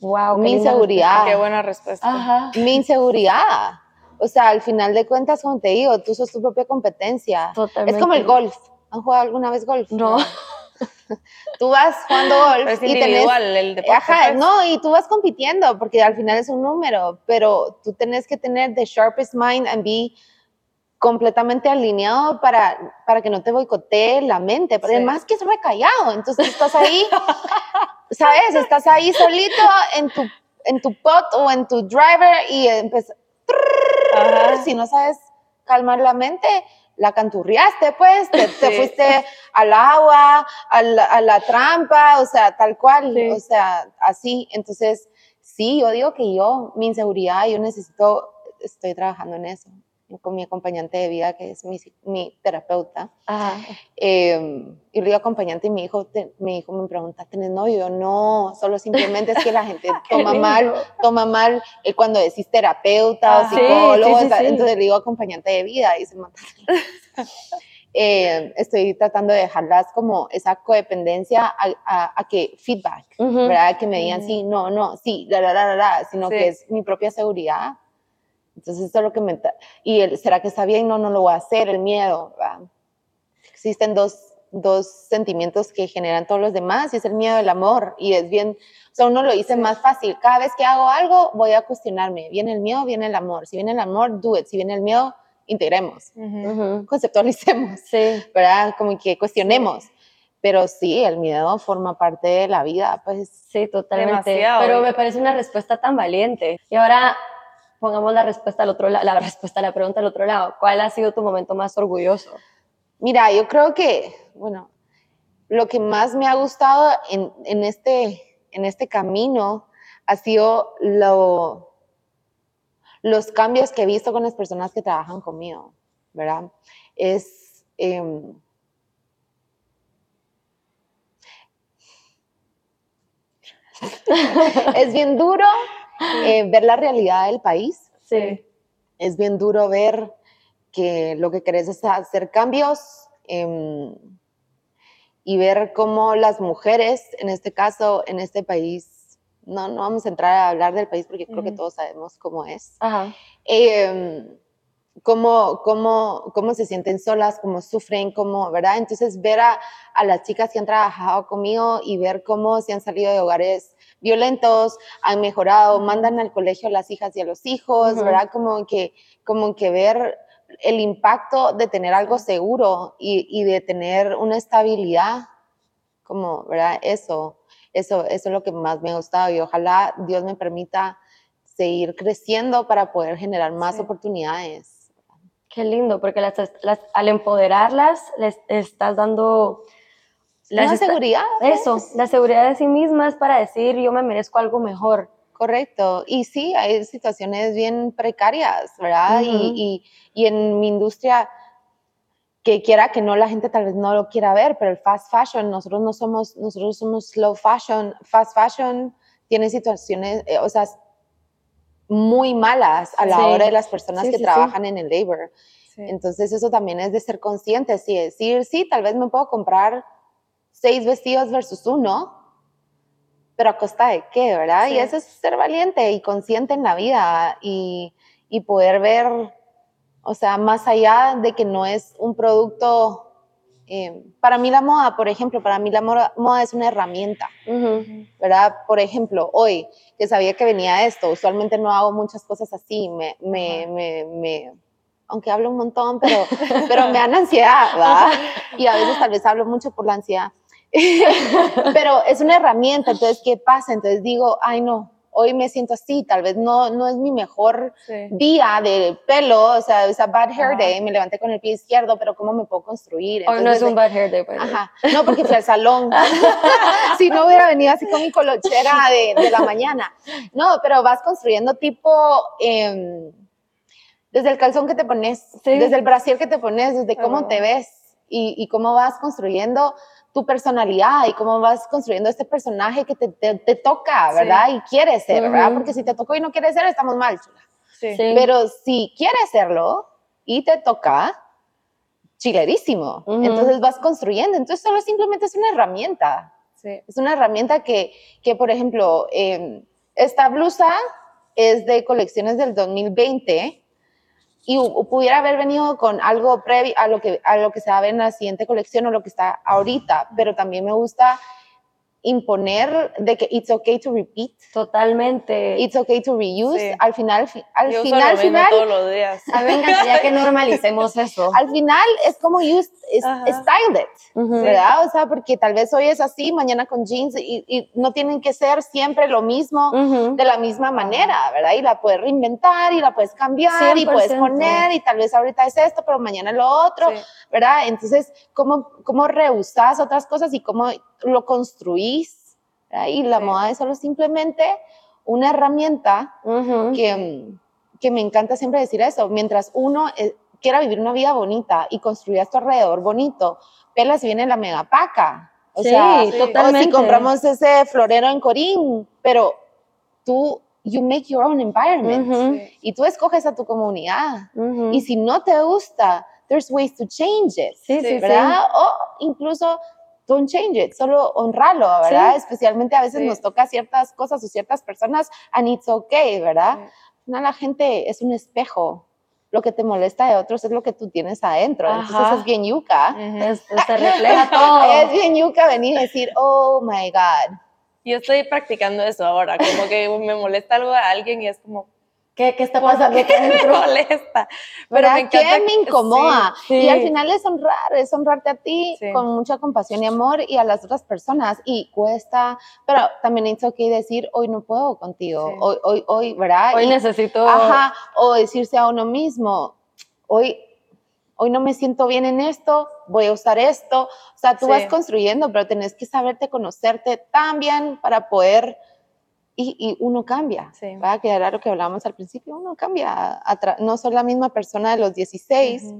Wow, mi inseguridad. Qué buena respuesta. Mi inseguridad. O sea, al final de cuentas, como te digo, tú sos tu propia competencia. Totalmente. Es como el golf. ¿Han jugado alguna vez golf? No. tú vas jugando golf es y tenés, el deporte, ajá, pues. no, y tú vas compitiendo porque al final es un número, pero tú tenés que tener the sharpest mind and be completamente alineado para, para que no te boicotee la mente, pero además que es recallado, entonces estás ahí, ¿sabes? Estás ahí solito en tu, en tu pot o en tu driver y empieza, si no sabes calmar la mente, la canturriaste, pues, te, fuiste al agua, a la, a la, trampa, o sea, tal cual, o sea, así, entonces, sí, yo digo que yo, mi inseguridad, yo necesito, estoy trabajando en eso con mi acompañante de vida, que es mi, mi terapeuta. Eh, y le digo acompañante y mi hijo, mi hijo me pregunta, ¿tienes novio? No, solo simplemente es que la gente toma mal, toma mal eh, cuando decís terapeuta o psicólogo. entonces le digo acompañante de vida y se mata. Eh, estoy tratando de dejarlas como esa codependencia a, a, que feedback, ¿verdad? Que me digan, sí, no, no, sí, la, la, la, la, sino que es mi propia seguridad entonces, eso es lo que me... Y el, ¿será que está bien? No, no lo voy a hacer, el miedo. Existen dos, dos sentimientos que generan todos los demás y es el miedo y el amor. Y es bien, o sea, uno lo dice más fácil. Cada vez que hago algo, voy a cuestionarme. Viene el miedo, viene el amor. Si viene el amor, do it. Si viene el miedo, integremos, conceptualicemos, sí. ¿verdad? Como que cuestionemos. Pero sí, el miedo forma parte de la vida, pues. Sí, totalmente. Pero me parece una respuesta tan valiente. Y ahora pongamos la respuesta al otro la respuesta a la pregunta al otro lado. ¿Cuál ha sido tu momento más orgulloso? Mira, yo creo que, bueno, lo que más me ha gustado en, en este, en este camino ha sido lo, los cambios que he visto con las personas que trabajan conmigo, ¿verdad? Es... Em, es bien duro eh, ver la realidad del país. Sí. Es bien duro ver que lo que querés es hacer cambios em, y ver cómo las mujeres, en este caso, en este país, no, no vamos a entrar a hablar del país porque creo que todos sabemos cómo es. Ajá. Em, cómo, cómo, cómo se sienten solas, cómo sufren, cómo, ¿verdad? Entonces ver a, a, las chicas que han trabajado conmigo y ver cómo se han salido de hogares violentos, han mejorado, mandan al colegio a las hijas y a los hijos, ¿verdad? Como que, como que ver el impacto de tener algo seguro y, y, de tener una estabilidad, como, ¿verdad? Eso, eso, eso es lo que más me ha gustado y ojalá Dios me permita seguir creciendo para poder generar más oportunidades. Qué lindo, porque las, al empoderarlas les estás dando la seguridad. Eso, la seguridad de sí mismas para decir yo me merezco algo mejor. Correcto. Y sí, hay situaciones bien precarias, ¿verdad? y, y, en mi industria, que quiera que no, la gente tal vez no lo quiera ver, pero el fast fashion, nosotros no somos, nosotros somos slow fashion. Fast fashion tiene situaciones, eh, o sea, muy malas a la hora de las personas que trabajan en el labor. Entonces eso también es de ser conscientes y decir, sí, tal vez me puedo comprar seis vestidos versus uno, pero a costa de qué, ¿verdad? Y eso es ser valiente y consciente en la vida y, y, poder ver, o sea, más allá de que no es un producto... Eh, para mí la moda, por ejemplo, para mí la moda, es una herramienta, ¿verdad? Por ejemplo, hoy que sabía que venía esto, usualmente no hago muchas cosas así, me, me, me, me aunque hablo un montón, pero, pero me dan ansiedad, ¿verdad? Y a veces tal vez hablo mucho por la ansiedad pero es una herramienta, entonces, ¿qué pasa? Entonces digo, ay no, hoy me siento así, tal vez no, no es mi mejor día de pelo, o sea, es a bad hair day, me levanté con el pie izquierdo, pero ¿cómo me puedo construir? hoy no es un bad hair day, pues. Ajá, no, porque fui al salón, si no hubiera venido así con mi colochera de, de la mañana. No, pero vas construyendo tipo... Em, desde el calzón que te pones, desde el brasier que te pones, desde cómo te ves y, y, cómo vas construyendo tu personalidad y cómo vas construyendo este personaje que te, te, toca, ¿verdad? Y quieres ser, ¿verdad? Porque si te tocó y no quieres ser, estamos mal, chula. Sí. Pero si quieres serlo y te toca, chilerísimo. Entonces vas construyendo. Entonces solo simplemente es una herramienta. Sí. Es una herramienta que, que por ejemplo, em, esta blusa es de colecciones del 2020 y pudiera haber venido con algo previo a lo que a lo que se va a ver en la siguiente colección o lo que está ahorita, pero también me gusta imponer de que it's okay to repeat. Totalmente. It's okay to reuse. Al final, al final, al final. todos los días. A venga, ya que normalicemos eso. Al final es como you styled it, ¿verdad? O sea, porque tal vez hoy es así, mañana con jeans y, no tienen que ser siempre lo mismo de la misma manera, ¿verdad? Y la puedes reinventar y la puedes cambiar y puedes poner y tal vez ahorita es esto, pero mañana lo otro, ¿verdad? Entonces, ¿cómo, cómo reusas otras cosas y cómo lo construís. Y la moda es solo simplemente una herramienta que, que, me encanta siempre decir eso. Mientras uno eh, quiera vivir una vida bonita y construir a tu alrededor bonito, pelas viene la megapaca. O sea, totalmente. si compramos ese florero en Corín, pero tú you make your own environment y tú escoges a tu comunidad. Y si no te gusta, there's ways to change it, sí, ¿verdad? O incluso don't change it, solo honrarlo, ¿verdad? Especialmente a veces nos toca ciertas cosas o ciertas personas and it's okay, ¿verdad? No, la gente es un espejo. Lo que te molesta de otros es lo que tú tienes adentro. Entonces es bien yuca. se refleja todo. es bien yuca venir y decir, oh my God. Yo estoy practicando eso ahora, como que me molesta algo a alguien y es como, ¿Qué, ¿Qué, está pasando aquí me molesta? Pero me encanta, ¿Qué me incomoda? Y al final es honrar, es honrarte a ti con mucha compasión y amor y a las otras personas. Y cuesta, pero también es que decir, hoy no puedo contigo, hoy, hoy, hoy, ¿verdad? Hoy necesito... Ajá, o decirse a uno mismo, hoy, hoy no me siento bien en esto, voy a usar esto. O sea, tú vas construyendo, pero tenés que saberte conocerte tan bien para poder y, uno cambia, sí. ¿verdad? Que era lo que hablábamos al principio, uno cambia, no soy la misma persona de los 16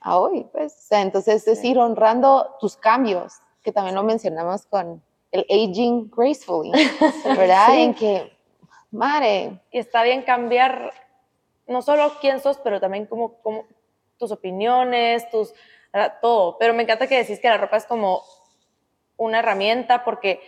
a hoy, pues, o sea, entonces es ir honrando tus cambios, que también lo mencionamos con el aging gracefully, ¿verdad? En que, madre. Y está bien cambiar no solo quién sos, pero también como, como tus opiniones, tus, todo, pero me encanta que decís que la ropa es como una herramienta porque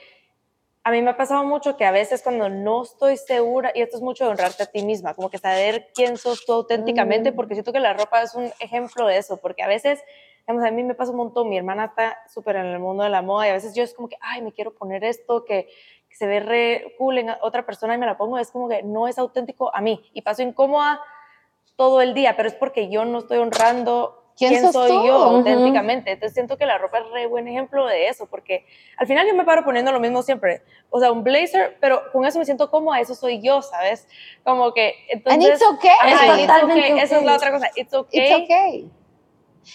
a mí me ha pasado mucho que a veces cuando no estoy segura, y esto es mucho de honrarte a ti misma, como que saber quién sos tú auténticamente, mm. porque siento que la ropa es un ejemplo de eso, porque a veces, digamos, a mí me pasa un montón, mi hermana está súper en el mundo de la moda y a veces yo es como que, ay, me quiero poner esto que, que se ve re cool en otra persona y me la pongo, es como que no es auténtico a mí y paso incómoda todo el día, pero es porque yo no estoy honrando quién, soy yo auténticamente. Entonces siento que la ropa es re buen ejemplo de eso, porque al final yo me paro poniendo lo mismo siempre. O sea, un blazer, pero con eso me siento como eso soy yo, ¿sabes? Como que entonces... And it's okay. it's okay. Esa es la otra cosa. It's okay. It's okay.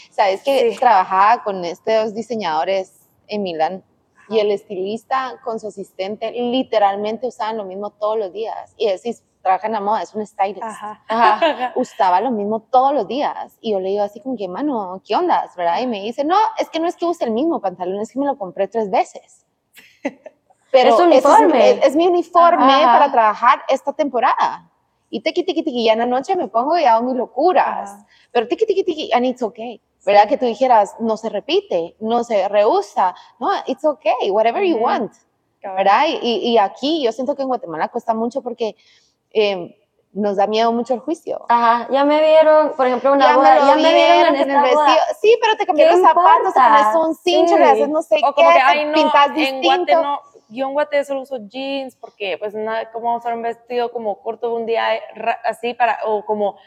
Sabes que trabajaba con estos diseñadores en Milán y el estilista con su asistente literalmente usaban lo mismo todos los días. Y decís, trabaja en la moda, es un stylist. Ajá. Usaba lo mismo todos los días. Y yo le digo así como que, mano, ¿qué onda? ¿Verdad? Y me dice, no, es que no es que use el mismo pantalón, es que me lo compré tres veces. Pero es, uniforme. Es, mi uniforme para trabajar esta temporada. Y tiki tiki tiki, ya en la noche me pongo y hago mis locuras. Pero tiki tiki tiki, and it's okay. ¿Verdad? Que tú dijeras, no se repite, no se rehúsa. No, it's okay, whatever you want. ¿Verdad? Y, y, aquí yo siento que en Guatemala cuesta mucho porque Em, nos da miedo mucho el juicio. Ajá, ya me vieron, por ejemplo, una boda, ya me vieron en, el vestido. Sí, pero te cambié los zapatos, te pones un cincho, le haces no sé o qué, como que, ay, no, pintas distinto. En Guate no, yo en Guate solo uso jeans porque, pues, nada, ¿cómo usar un vestido como corto de un día así para, o como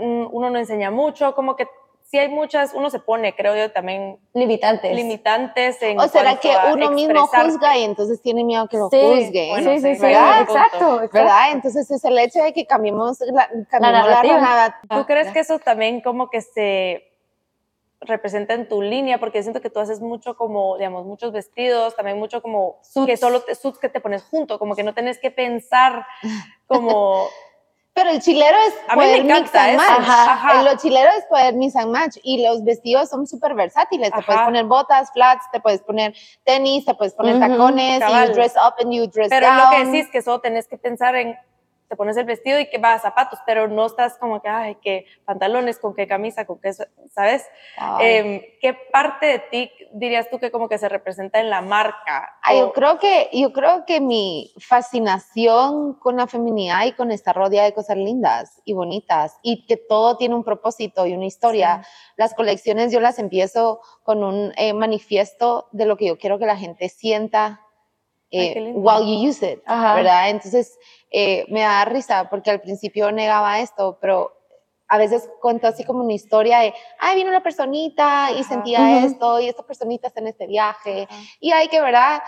uno no enseña mucho, como que sí hay muchas, uno se pone, creo yo, también Limitantes. limitantes en O será que uno mismo juzga y entonces tiene miedo que lo Sí, juzguen. Bueno, sí, sí, sí, sí, ¿verdad? exacto, exacto. ¿Verdad? Entonces es el hecho de que cambiemos la, cambiemos la narrativa. narrativa. ¿Tú crees que eso también como que se representa en tu línea? Porque siento que tú haces mucho como, digamos, muchos vestidos, también mucho como que solo te, suits que te pones junto, como que no tenés que pensar como... Pero el chilero es poder mix and match. Ajá, Lo chilero es poder mix and match. Y los vestidos son súper versátiles. Te puedes poner botas, flats, te puedes poner tenis, te puedes poner tacones, y you dress up and you dress Pero down. lo que decís que solo tenés que pensar en, te pones el vestido y que va zapatos, pero no estás como que, ay, qué pantalones, con qué camisa, con qué, ¿sabes? Ay. Em, ¿Qué parte de ti dirías tú que como que se representa en la marca? Ah, yo creo que yo creo que mi fascinación con la feminidad y con estar rodeada de cosas lindas y bonitas y que todo tiene un propósito y una historia. Las colecciones yo las empiezo con un eh, manifiesto de lo que yo quiero que la gente sienta Ay, eh, while you use it, Ajá. ¿verdad? Entonces eh, me da risa porque al principio negaba esto, pero a veces cuento así como una historia de, ay, vino una personita y Ajá. sentía esto y esta personita está en este viaje y hay que, ¿verdad?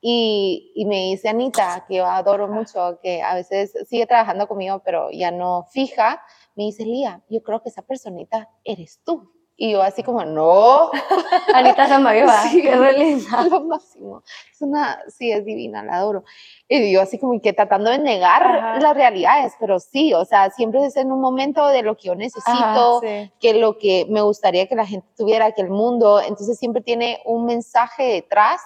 Y, y me dice Anita, que yo adoro mucho, que a veces sigue trabajando conmigo, pero ya no fija, me dice, Lía, yo creo que esa personita eres tú. Y yo así como, no, Anita Samaviva, Sí. qué re linda. lo máximo. Es una, sí, es divina, la adoro. Y yo así como que tratando de negar Ajá. las realidades, pero sí, o sea, siempre es en un momento de lo que yo necesito, Sí. que lo que me gustaría que la gente tuviera, que el mundo, entonces siempre tiene un mensaje detrás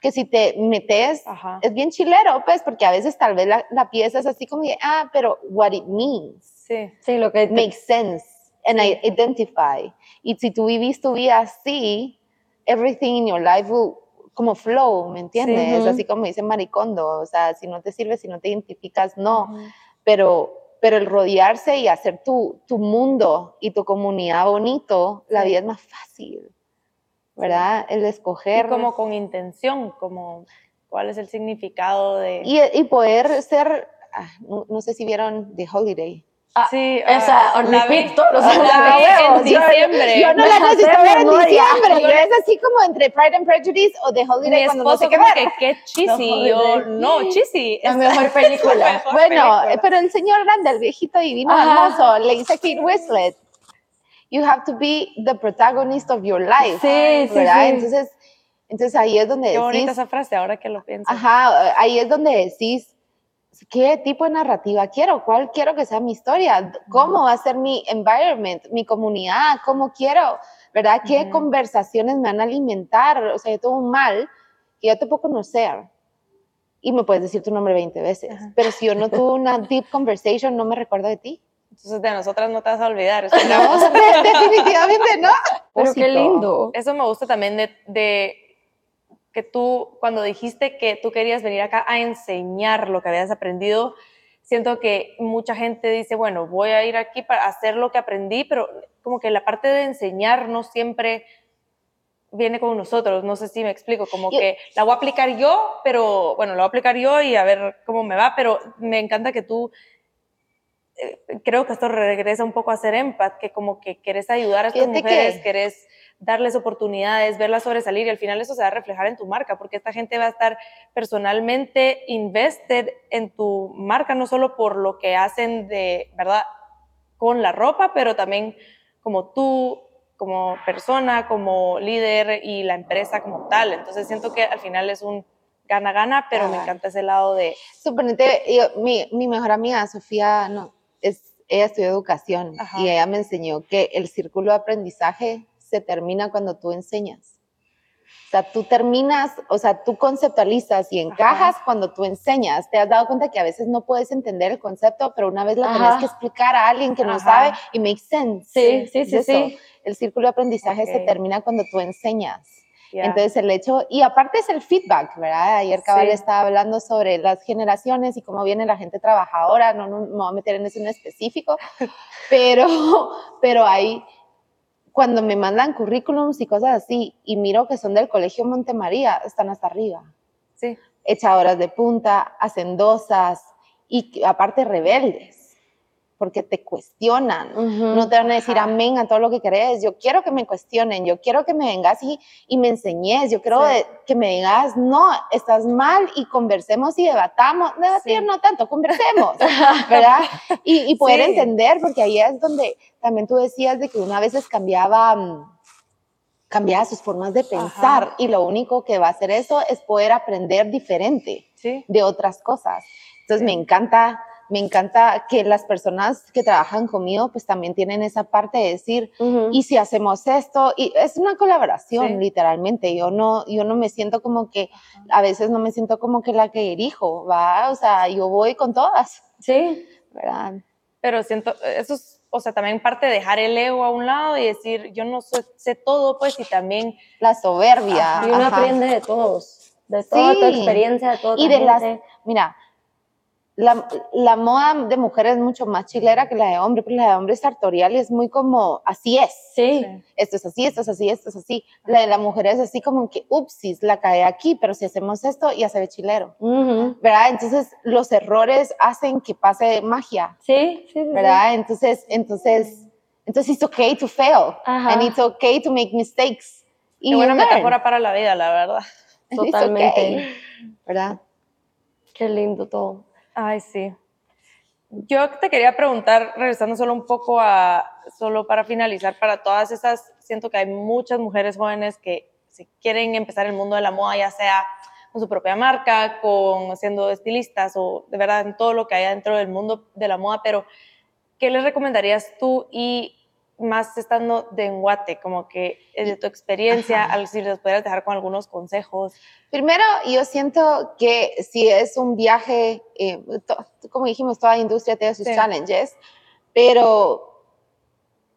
que si te metes, Ajá. es bien chilero, pues, porque a veces tal vez la, la pieza es así como ah, pero what it means Sí. Sí, lo que te- makes sense and I identify. Y si tú vivís tu vida así, everything in your life will como flow, ¿me entiendes? Sí. Así como dice Maricondo, o sea, si no te sirve, si no te identificas, no Ujú. pero, pero el rodearse y hacer tu, tu mundo y tu comunidad bonito, la Sí. vida es más fácil, ¿verdad? El escoger Y como con intención, como cuál es el significado de... y, y poder ser, ah, no, no sé si vieron The Holiday. Sí, esa, ah, on vi, repeat todos los vi en diciembre. Yo no la necesito ver en diciembre, es así como entre Pride and Prejudice o The Holiday cuando no sé qué ver. que qué No, yo, no, cheesy. La mejor película. Bueno, película. pero el señor grande, el viejito divino, hermoso, le dice a Kate Winslet, you have to be the protagonist of your life. Sí, sí, ¿verdad? sí. Entonces, entonces ahí es donde Qué bonita decís, esa frase, ahora que lo pienso. ajá, ahí es donde decís, ¿qué tipo de narrativa quiero? ¿Cuál quiero que sea mi historia? ¿Cómo va a ser mi environment, mi comunidad? ¿Cómo quiero? ¿Verdad? ¿Qué Ujú. conversaciones me van a alimentar? O sea, yo tengo un mal que yo te puedo conocer y me puedes decir tu nombre 20 veces, Ajá. pero si yo no tuve una deep conversation, no me recuerdo de ti. Entonces de nosotras no te vas a olvidar. No, de- definitivamente no. Pero qué lindo. Eso me gusta también de, de que tú, cuando dijiste que tú querías venir acá a enseñar lo que habías aprendido, siento que mucha gente dice, bueno, voy a ir aquí para hacer lo que aprendí, pero como que la parte de enseñar no siempre viene con nosotros, no sé si me explico, como Yo- que la voy a aplicar yo, pero bueno, la voy a aplicar yo y a ver cómo me va, pero me encanta que tú eh, creo que esto regresa un poco a ser empath, que como que querés ayudar a estas mujeres, que- querés darles oportunidades, verlas sobresalir y al final eso se va a reflejar en tu marca, porque esta gente va a estar personalmente invested en tu marca, no solo por lo que hacen de, ¿verdad? Con la ropa, pero también como tú, como persona, como líder y la empresa como tal. Entonces siento que al final es un gana-gana, pero me encanta ese lado de... Suponete, yo- mi, mi mejor amiga, Sofía, no, es, ella estudió educación Ajá. y ella me enseñó que el círculo de aprendizaje se termina cuando tú enseñas. O sea, tú terminas, o sea, tú conceptualizas y encajas cuando tú enseñas. Te has dado cuenta que a veces no puedes entender el concepto, pero una vez lo tenés Ajá. que explicar a alguien que no Ajá. sabe y makes sense. Sí, sí, sí, sí. El círculo de aprendizaje se termina cuando tú enseñas. Entonces el hecho, y aparte es el feedback, ¿verdad? Ayer Cabal Sí. estaba hablando sobre las generaciones y cómo viene la gente trabajadora, no, no me voy a meter en eso en específico, pero, pero hay, cuando me mandan currículums y cosas así, y miro que son del Colegio Montemaría, están hasta arriba, sí. echadoras de punta, hacendosas y aparte rebeldes. Porque te cuestionan. No te van a decir amén a todo lo que crees. Yo quiero que me cuestionen, yo quiero que me vengas y, y me enseñes, yo quiero que me digas, no, estás mal y conversemos y debatamos. Debatir no tanto, conversemos, ¿verdad? Y, poder entender, porque ahí es donde también tú decías de que una vez cambiaba mm, cambiaba sus formas de pensar y lo único que va a hacer eso es poder aprender diferente de otras cosas. Entonces me encanta me encanta que las personas que trabajan conmigo pues también tienen esa parte de decir, y si hacemos esto, y es una colaboración literalmente, yo no, yo no me siento como que, a veces no me siento como que la que dirijo, va, o sea, yo voy con todas. Sí, ¿verdad? Pero siento, eso es, o sea, también parte de dejar el ego a un lado y decir, yo no sé todo, pues, y también... La soberbia. y uno aprende de todos, de toda tu experiencia, de todo. Y de las, mira, la, la, moda de mujeres es mucho más chilera que la de hombre, pero la de hombre es sartorial y es muy como, así es. Sí. Esto es así, esto es así, esto es así. La de la mujer es así como que, upsis, la cae aquí, pero si hacemos esto, ya se ve chilero. ¿Verdad? Entonces, los errores hacen que pase magia. Sí, sí, sí. ¿Verdad? Entonces, entonces, entonces, it's okay to fail. And it's okay to make mistakes. Y buena metáfora para la vida, la verdad. Totalmente. ¿Verdad? Qué lindo todo. Ay, sí. Yo te quería preguntar, regresando solo un poco a, solo para finalizar, para todas esas, siento que hay muchas mujeres jóvenes que si quieren empezar el mundo de la moda, ya sea con su propia marca, con siendo estilistas o de verdad en todo lo que hay dentro del mundo de la moda, pero ¿qué les recomendarías tú y más estando de Enguate, como que de tu experiencia, al si les pudieras dejar con algunos consejos. Primero, yo siento que si es un viaje, eh, como dijimos, toda industria tiene sus challenges, pero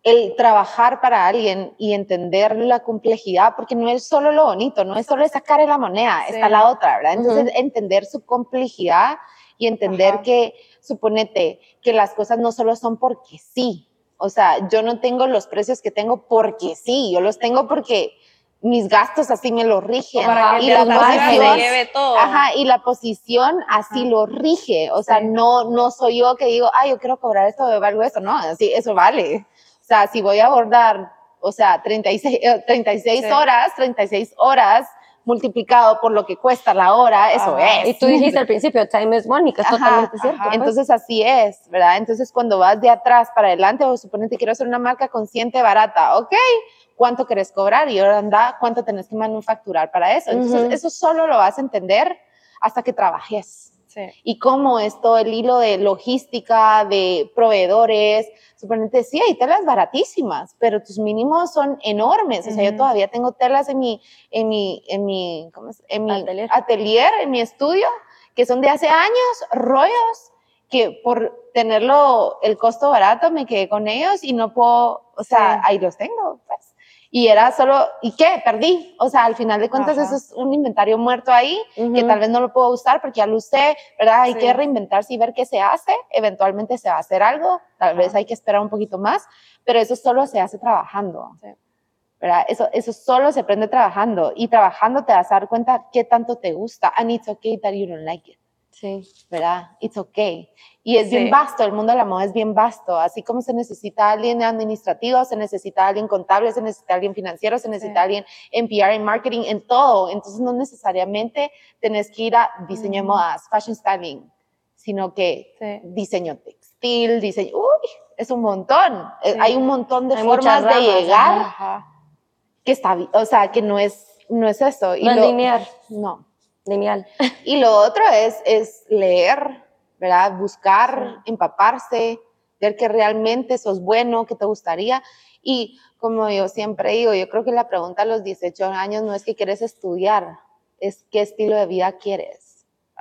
el trabajar para alguien y entender la complejidad, porque no es solo lo bonito, no es solo sacar la moneda, está la otra, ¿verdad? Entonces, entender su complejidad y entender que, suponete, que las cosas no solo son porque sí, o sea, yo no tengo los precios que tengo porque sí, yo los tengo porque mis gastos así me lo rigen. y la posición, todo. Ajá, y la posición así lo rige. O sea, no, no soy yo que digo, ay, yo quiero cobrar esto, valgo esto. No, así, eso vale. O sea, si voy a abordar, o sea, 36, 36 eh, horas, 36 horas, multiplicado por lo que cuesta la hora, eso es. Y tú dijiste al principio, time is money, que es totalmente cierto. Pues. Entonces así es, ¿verdad? Entonces cuando vas de atrás para adelante, o suponete quiero hacer una marca consciente, barata, ok, ¿cuánto querés cobrar? Y ahora anda, ¿cuánto tenés que manufacturar para eso? Entonces eso solo lo vas a entender hasta que trabajes. Y cómo es todo el hilo de logística, de proveedores. Suponete, sí, hay telas baratísimas, pero tus mínimos son enormes. O sea, yo todavía tengo telas en mi, en mi, en mi, ¿cómo es? En mi atelier. en mi estudio, que son de hace años, rollos, que por tenerlo el costo barato me quedé con ellos y no puedo, o sea, ahí los tengo, pues y era solo, ¿y qué? Perdí. O sea, al final de cuentas eso es un inventario muerto ahí, que tal vez no lo puedo usar porque ya lo usé, ¿verdad? Hay que reinventarse y ver qué se hace. Eventualmente se va a hacer algo, tal vez hay que esperar un poquito más, pero eso solo se hace trabajando. ¿verdad? Eso, eso solo se aprende trabajando y trabajando te vas a dar cuenta qué tanto te gusta and it's okay that you don't like it. Sí. ¿Verdad? It's okay. Y es bien vasto, el mundo de la moda es bien vasto. Así como se necesita alguien administrativo, se necesita alguien contable, se necesita alguien financiero, se necesita alguien en PR, en marketing, en todo. Entonces no necesariamente tenés que ir a diseño de modas, fashion styling, sino que diseño textil, diseño... Uy, es un montón. Eh, hay un montón de formas de llegar que está, o sea, que no es, no es eso. Y no lineal. No. Lineal. Y lo otro es, es leer, ¿verdad? Buscar, empaparse, ver que realmente sos bueno, que te gustaría. Y como yo siempre digo, yo creo que la pregunta a los 18 años no es que quieres estudiar, es qué estilo de vida quieres.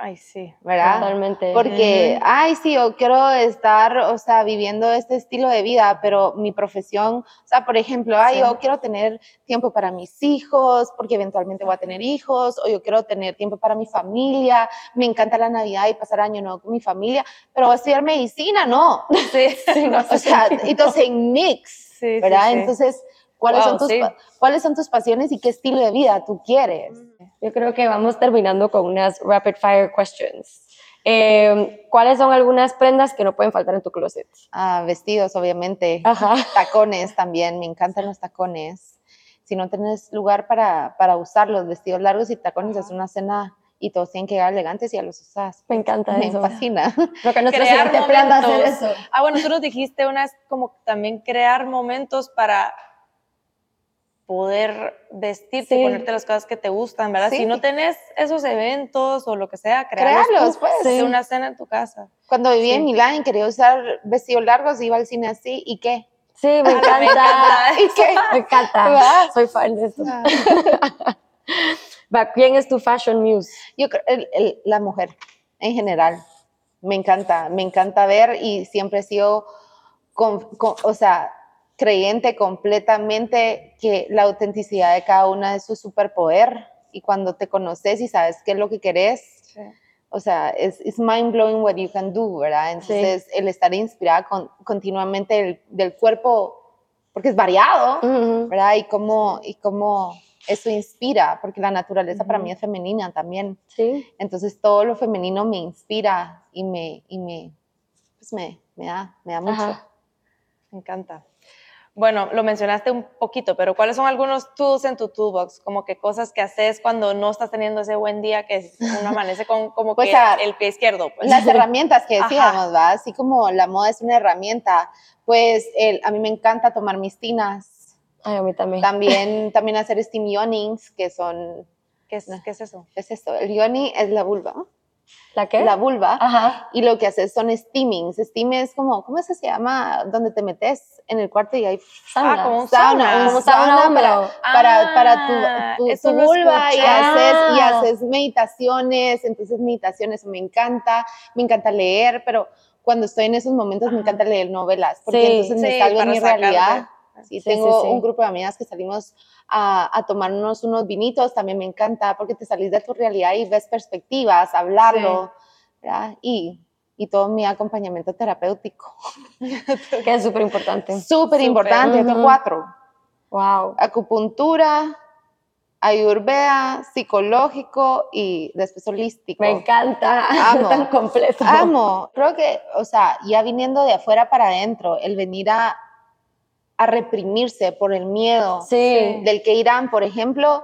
Ay, sí, ¿verdad? Totalmente. Porque, ay, sí, yo quiero estar, o sea, viviendo este estilo de vida, pero mi profesión, o sea, por ejemplo, ay, yo quiero tener tiempo para mis hijos, porque eventualmente voy a tener hijos, o yo quiero tener tiempo para mi familia, me encanta la Navidad y pasar año nuevo con mi familia, pero voy a estudiar medicina, no. Sí, sí, no, o sea, entonces en mix, ¿verdad? Entonces, ¿cuáles, son tus, ¿cuáles son tus pasiones y qué estilo de vida tú quieres? Yo creo que vamos terminando con unas rapid fire questions. Eh, ¿Cuáles son algunas prendas que no pueden faltar en tu closet? Ah, vestidos, obviamente. Ajá. Tacones también, me encantan los tacones. Si no tienes lugar para, para usar los vestidos largos y tacones, es una cena y todos tienen que llegar elegantes y ya los usas. Me encanta Me eso. fascina. Creo que nuestro Crear siguiente plan va a ser eso. Ah, bueno, tú nos dijiste unas como también crear momentos para poder vestirte Sí. y ponerte las cosas que te gustan, ¿verdad? Sí. Si no tenés esos eventos o lo que sea, crearlos, pues. de una cena en tu casa. Cuando vivía en Sí. Milán y quería usar vestidos largos, iba al cine así, ¿y qué? Sí, me Me encanta. encanta. ¿Y qué? Me encanta. ¿Verdad? Soy fan de eso. Ah. ¿Quién es tu fashion muse? Yo creo, el- el- la mujer en general, me encanta, me encanta ver y siempre he sido, con- con- o sea, creyente completamente que la autenticidad de cada una es su superpoder y cuando te conoces y sabes qué es lo que querés, o sea, es, mind blowing what you can do, ¿verdad? Entonces, el estar inspirada con- continuamente del, del cuerpo, porque es variado, Ujú. ¿verdad? Y cómo, y cómo eso inspira, porque la naturaleza para Ujú. mí es femenina también. Sí. Entonces todo lo femenino me inspira y me, y me, pues me, me da, me da mucho. Ajá. Me encanta. Bueno, lo mencionaste un poquito, pero ¿cuáles son algunos tools en tu toolbox? Como que cosas que haces cuando no estás teniendo ese buen día que uno amanece con como Pues, que el pie izquierdo. Pues. Las herramientas que Ajá. decíamos, ¿va? Así como la moda es una herramienta, pues el, a mí me encanta tomar mis tinas, Ay, a mí también. también, también hacer steam yonings, que son, ¿Qué, es, ¿Qué es eso? ¿qué es esto? El yoni es la vulva, ¿La qué? la vulva, Ajá. y lo que haces son steamings. Steam es como, ¿cómo se llama? Donde te metes en el cuarto y hay Sauna. Ah, como un sauna, sauna. un sauna para, para, para Ah, tu, tu, eso tu vulva y haces, y Ah. haces meditaciones, entonces meditaciones me encanta, me encanta leer, pero cuando estoy en esos momentos me encanta leer novelas, porque Sí, entonces me Sí, salgo de mi sacarte. realidad. Sí, tengo sí, sí. un grupo de amigas que salimos a, a tomarnos unos vinitos, también me encanta, porque te salís de tu realidad y ves perspectivas, hablarlo, ¿verdad? Y, y todo mi acompañamiento terapéutico. Que es súper importante. Súper importante, tengo Ujú. cuatro Wow. acupuntura, ayurveda, psicológico y después holístico. Me encanta. Amo. Tan completo. Amo. Creo que, o sea, ya viniendo de afuera para adentro, el venir a, a reprimirse por el miedo Sí. del que irán, por ejemplo,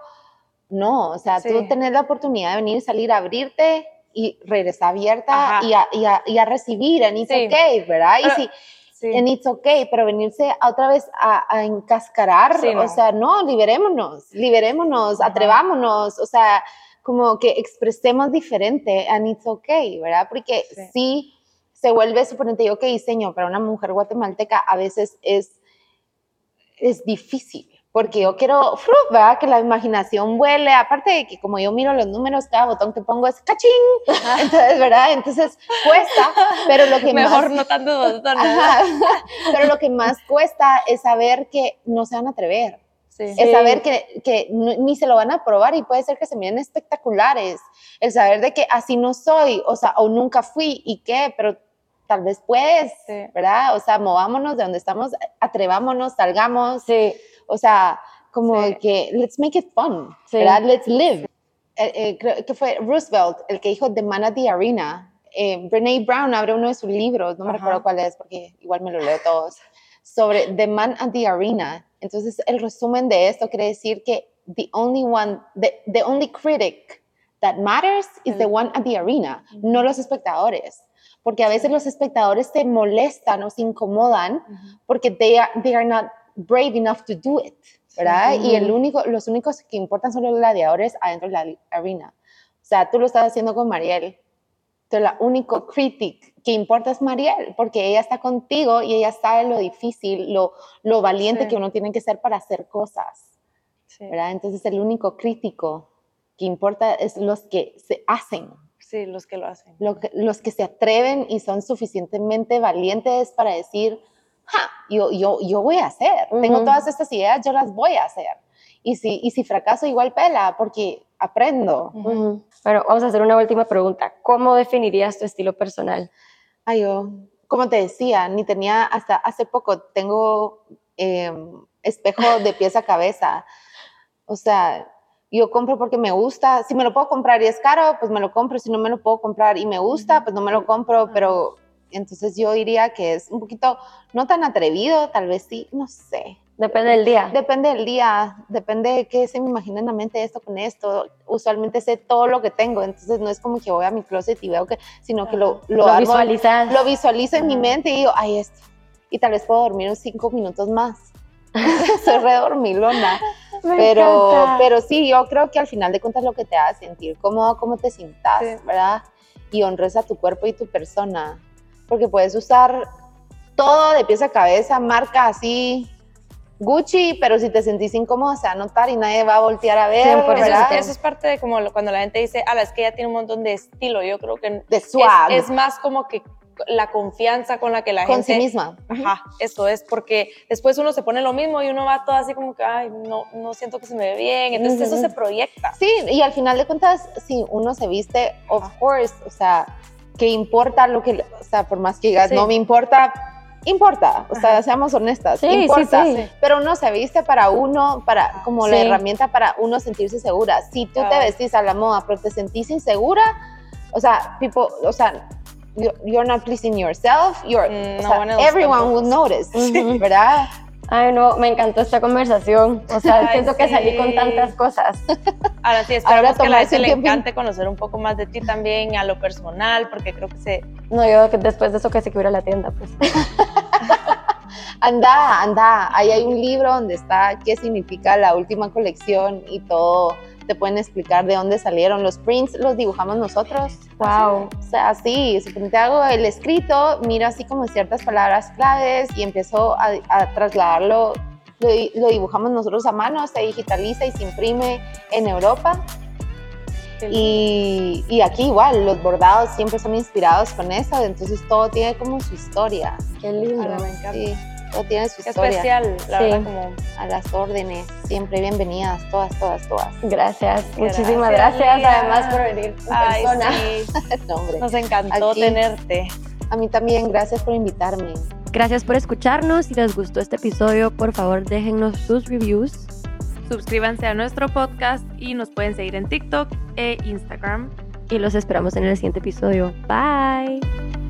no, o sea, Sí. tú tenés la oportunidad de venir, salir, abrirte y regresar abierta y a, y, a, y a recibir en It's Sí. Okay, ¿verdad? Pero- y si, Sí. en It's Okay, pero venirse a otra vez a, a encascarar, no. o sea, no, liberémonos, liberémonos, Ajá. atrevámonos, o sea, como que expresemos diferente en It's Okay, ¿verdad? Porque Sí. sí, se vuelve, suponente yo que diseño para una mujer guatemalteca a veces es, es difícil. Porque yo quiero. ¿verdad? Que la imaginación vuele. Aparte de que como yo miro los números, cada botón que pongo es ¡cachín! Entonces, ¿verdad? Entonces cuesta, pero lo que Mejor más... no tanto botones. Ajá. Pero lo que más cuesta es saber que no se van a atrever. Sí. Es saber que, que ni se lo van a probar y puede ser que se miren espectaculares. El saber de que así no soy, o sea, o nunca fui y qué, pero tal vez puedes, Sí. ¿verdad? O sea, movámonos de donde estamos, atrevámonos, salgamos. Sí. O sea, como Sí. que let's make it fun. ¿verdad? Let's live. Eh, eh, creo que fue Roosevelt el que dijo The Man at the Arena. Eh, Brene Brown abre uno de sus libros, no me Ajá. recuerdo cuál es porque igual me lo leo todos, sobre The Man at the Arena. Entonces, el resumen de esto quiere decir que the only one, the, the only critic that matters is the one at the arena, no los espectadores. Porque a veces los espectadores te molestan o se incomodan porque they are, they are not brave enough to do it, ¿verdad? Y el único, los únicos que importan son los gladiadores adentro de la arena. O sea, tú lo estás haciendo con Mariel. Entonces, la único critic que importa es Mariel, porque ella está contigo y ella sabe lo difícil, lo, lo valiente Sí. que uno tiene que ser para hacer cosas, Sí. ¿verdad? Entonces, el único crítico que importa es los que se hacen, Sí, los que lo hacen. lo que- los que se atreven y son suficientemente valientes para decir, "Ja, yo, yo, yo voy a hacer, tengo todas estas ideas, yo las voy a hacer. Y si, y si fracaso, igual pela, porque aprendo. Ujú. Bueno, vamos a hacer una última pregunta. ¿Cómo definirías tu estilo personal? Ay, yo, como te decía, ni tenía, hasta hace poco tengo eh, espejo de pies a cabeza. O sea, yo compro porque me gusta. Si me lo puedo comprar y es caro, pues me lo compro. Si no me lo puedo comprar y me gusta, pues no me lo compro. Pero entonces yo diría que es un poquito, no tan atrevido, tal vez sí, no sé. Depende del día. Depende del día, depende de qué se me imagina en la mente esto con esto. Usualmente sé todo lo que tengo, entonces no es como que voy a mi closet y veo que, sino que lo, lo, Lo visualizo en mi mente y digo, ay, esto. Y tal vez puedo dormir unos cinco minutos más. Soy re dormilona. Me Pero, encanta. pero sí, yo creo que al final de cuentas lo que te hace sentir cómodo, cómo te sientas, Sí. ¿verdad? Y honres a tu cuerpo y tu persona. Porque puedes usar todo de pies a cabeza, marca así, Gucci, pero si te sentís incómodo se va a notar y nadie va a voltear a ver, 100%. Eso es, eso es parte de como cuando la gente dice, ah, es que ella tiene un montón de estilo. Yo creo que de es, swag, es más como que la confianza con la que la con sí gente... misma. Ajá, eso es porque después uno se pone lo mismo y uno va todo así como que, ay, no, no siento que se me ve bien. Entonces eso Ujú. se proyecta. Sí, y al final de cuentas, si uno se viste, of course, o sea, que importa lo que, o sea, por más que digas, Sí. no me importa, importa, o sea, Ajá. seamos honestas, Sí, sí, importa, sí. pero uno se viste para uno, para, como la Sí. herramienta para uno sentirse segura. Si tú te vestís a la moda, pero te sentís insegura, o sea, people, o sea, you're not pleasing yourself, you're, Mm, o no sea, one else everyone tampoco. will notice, Ujú. ¿verdad? Ay, no, me encantó esta conversación. O sea, Ay, siento que salí con sí. tantas cosas. Ahora sí, Ahora esperamos que a la gente le encante conocer un poco más de ti también, a lo personal, porque creo que se... No, yo después de eso que se quiebra la tienda, pues. Anda, anda, ahí hay un libro donde está qué significa la última colección y todo, te pueden explicar de dónde salieron los prints, los dibujamos nosotros. Wow. O sea, sí, te hago el escrito, miro así como ciertas palabras claves y empiezo a, a trasladarlo, lo, lo dibujamos nosotros a mano, se digitaliza y se imprime en Europa. Y, y aquí igual, los bordados siempre son inspirados con eso, entonces todo tiene como su historia. Qué lindo. Ahora me encanta. Sí, todo tiene su historia. especial, la Sí. verdad, como... A las órdenes, siempre bienvenidas, todas, todas, todas. Gracias. Gracias, Muchísimas gracias, Lía. además por venir en Ay, persona. sí, No, nos encantó Aquí. tenerte. A mí también, gracias por invitarme. Gracias por escucharnos. Si les gustó este episodio, por favor déjennos sus reviews. Suscríbanse a nuestro podcast y nos pueden seguir en TikTok e Instagram. Y los esperamos en el siguiente episodio. Bye.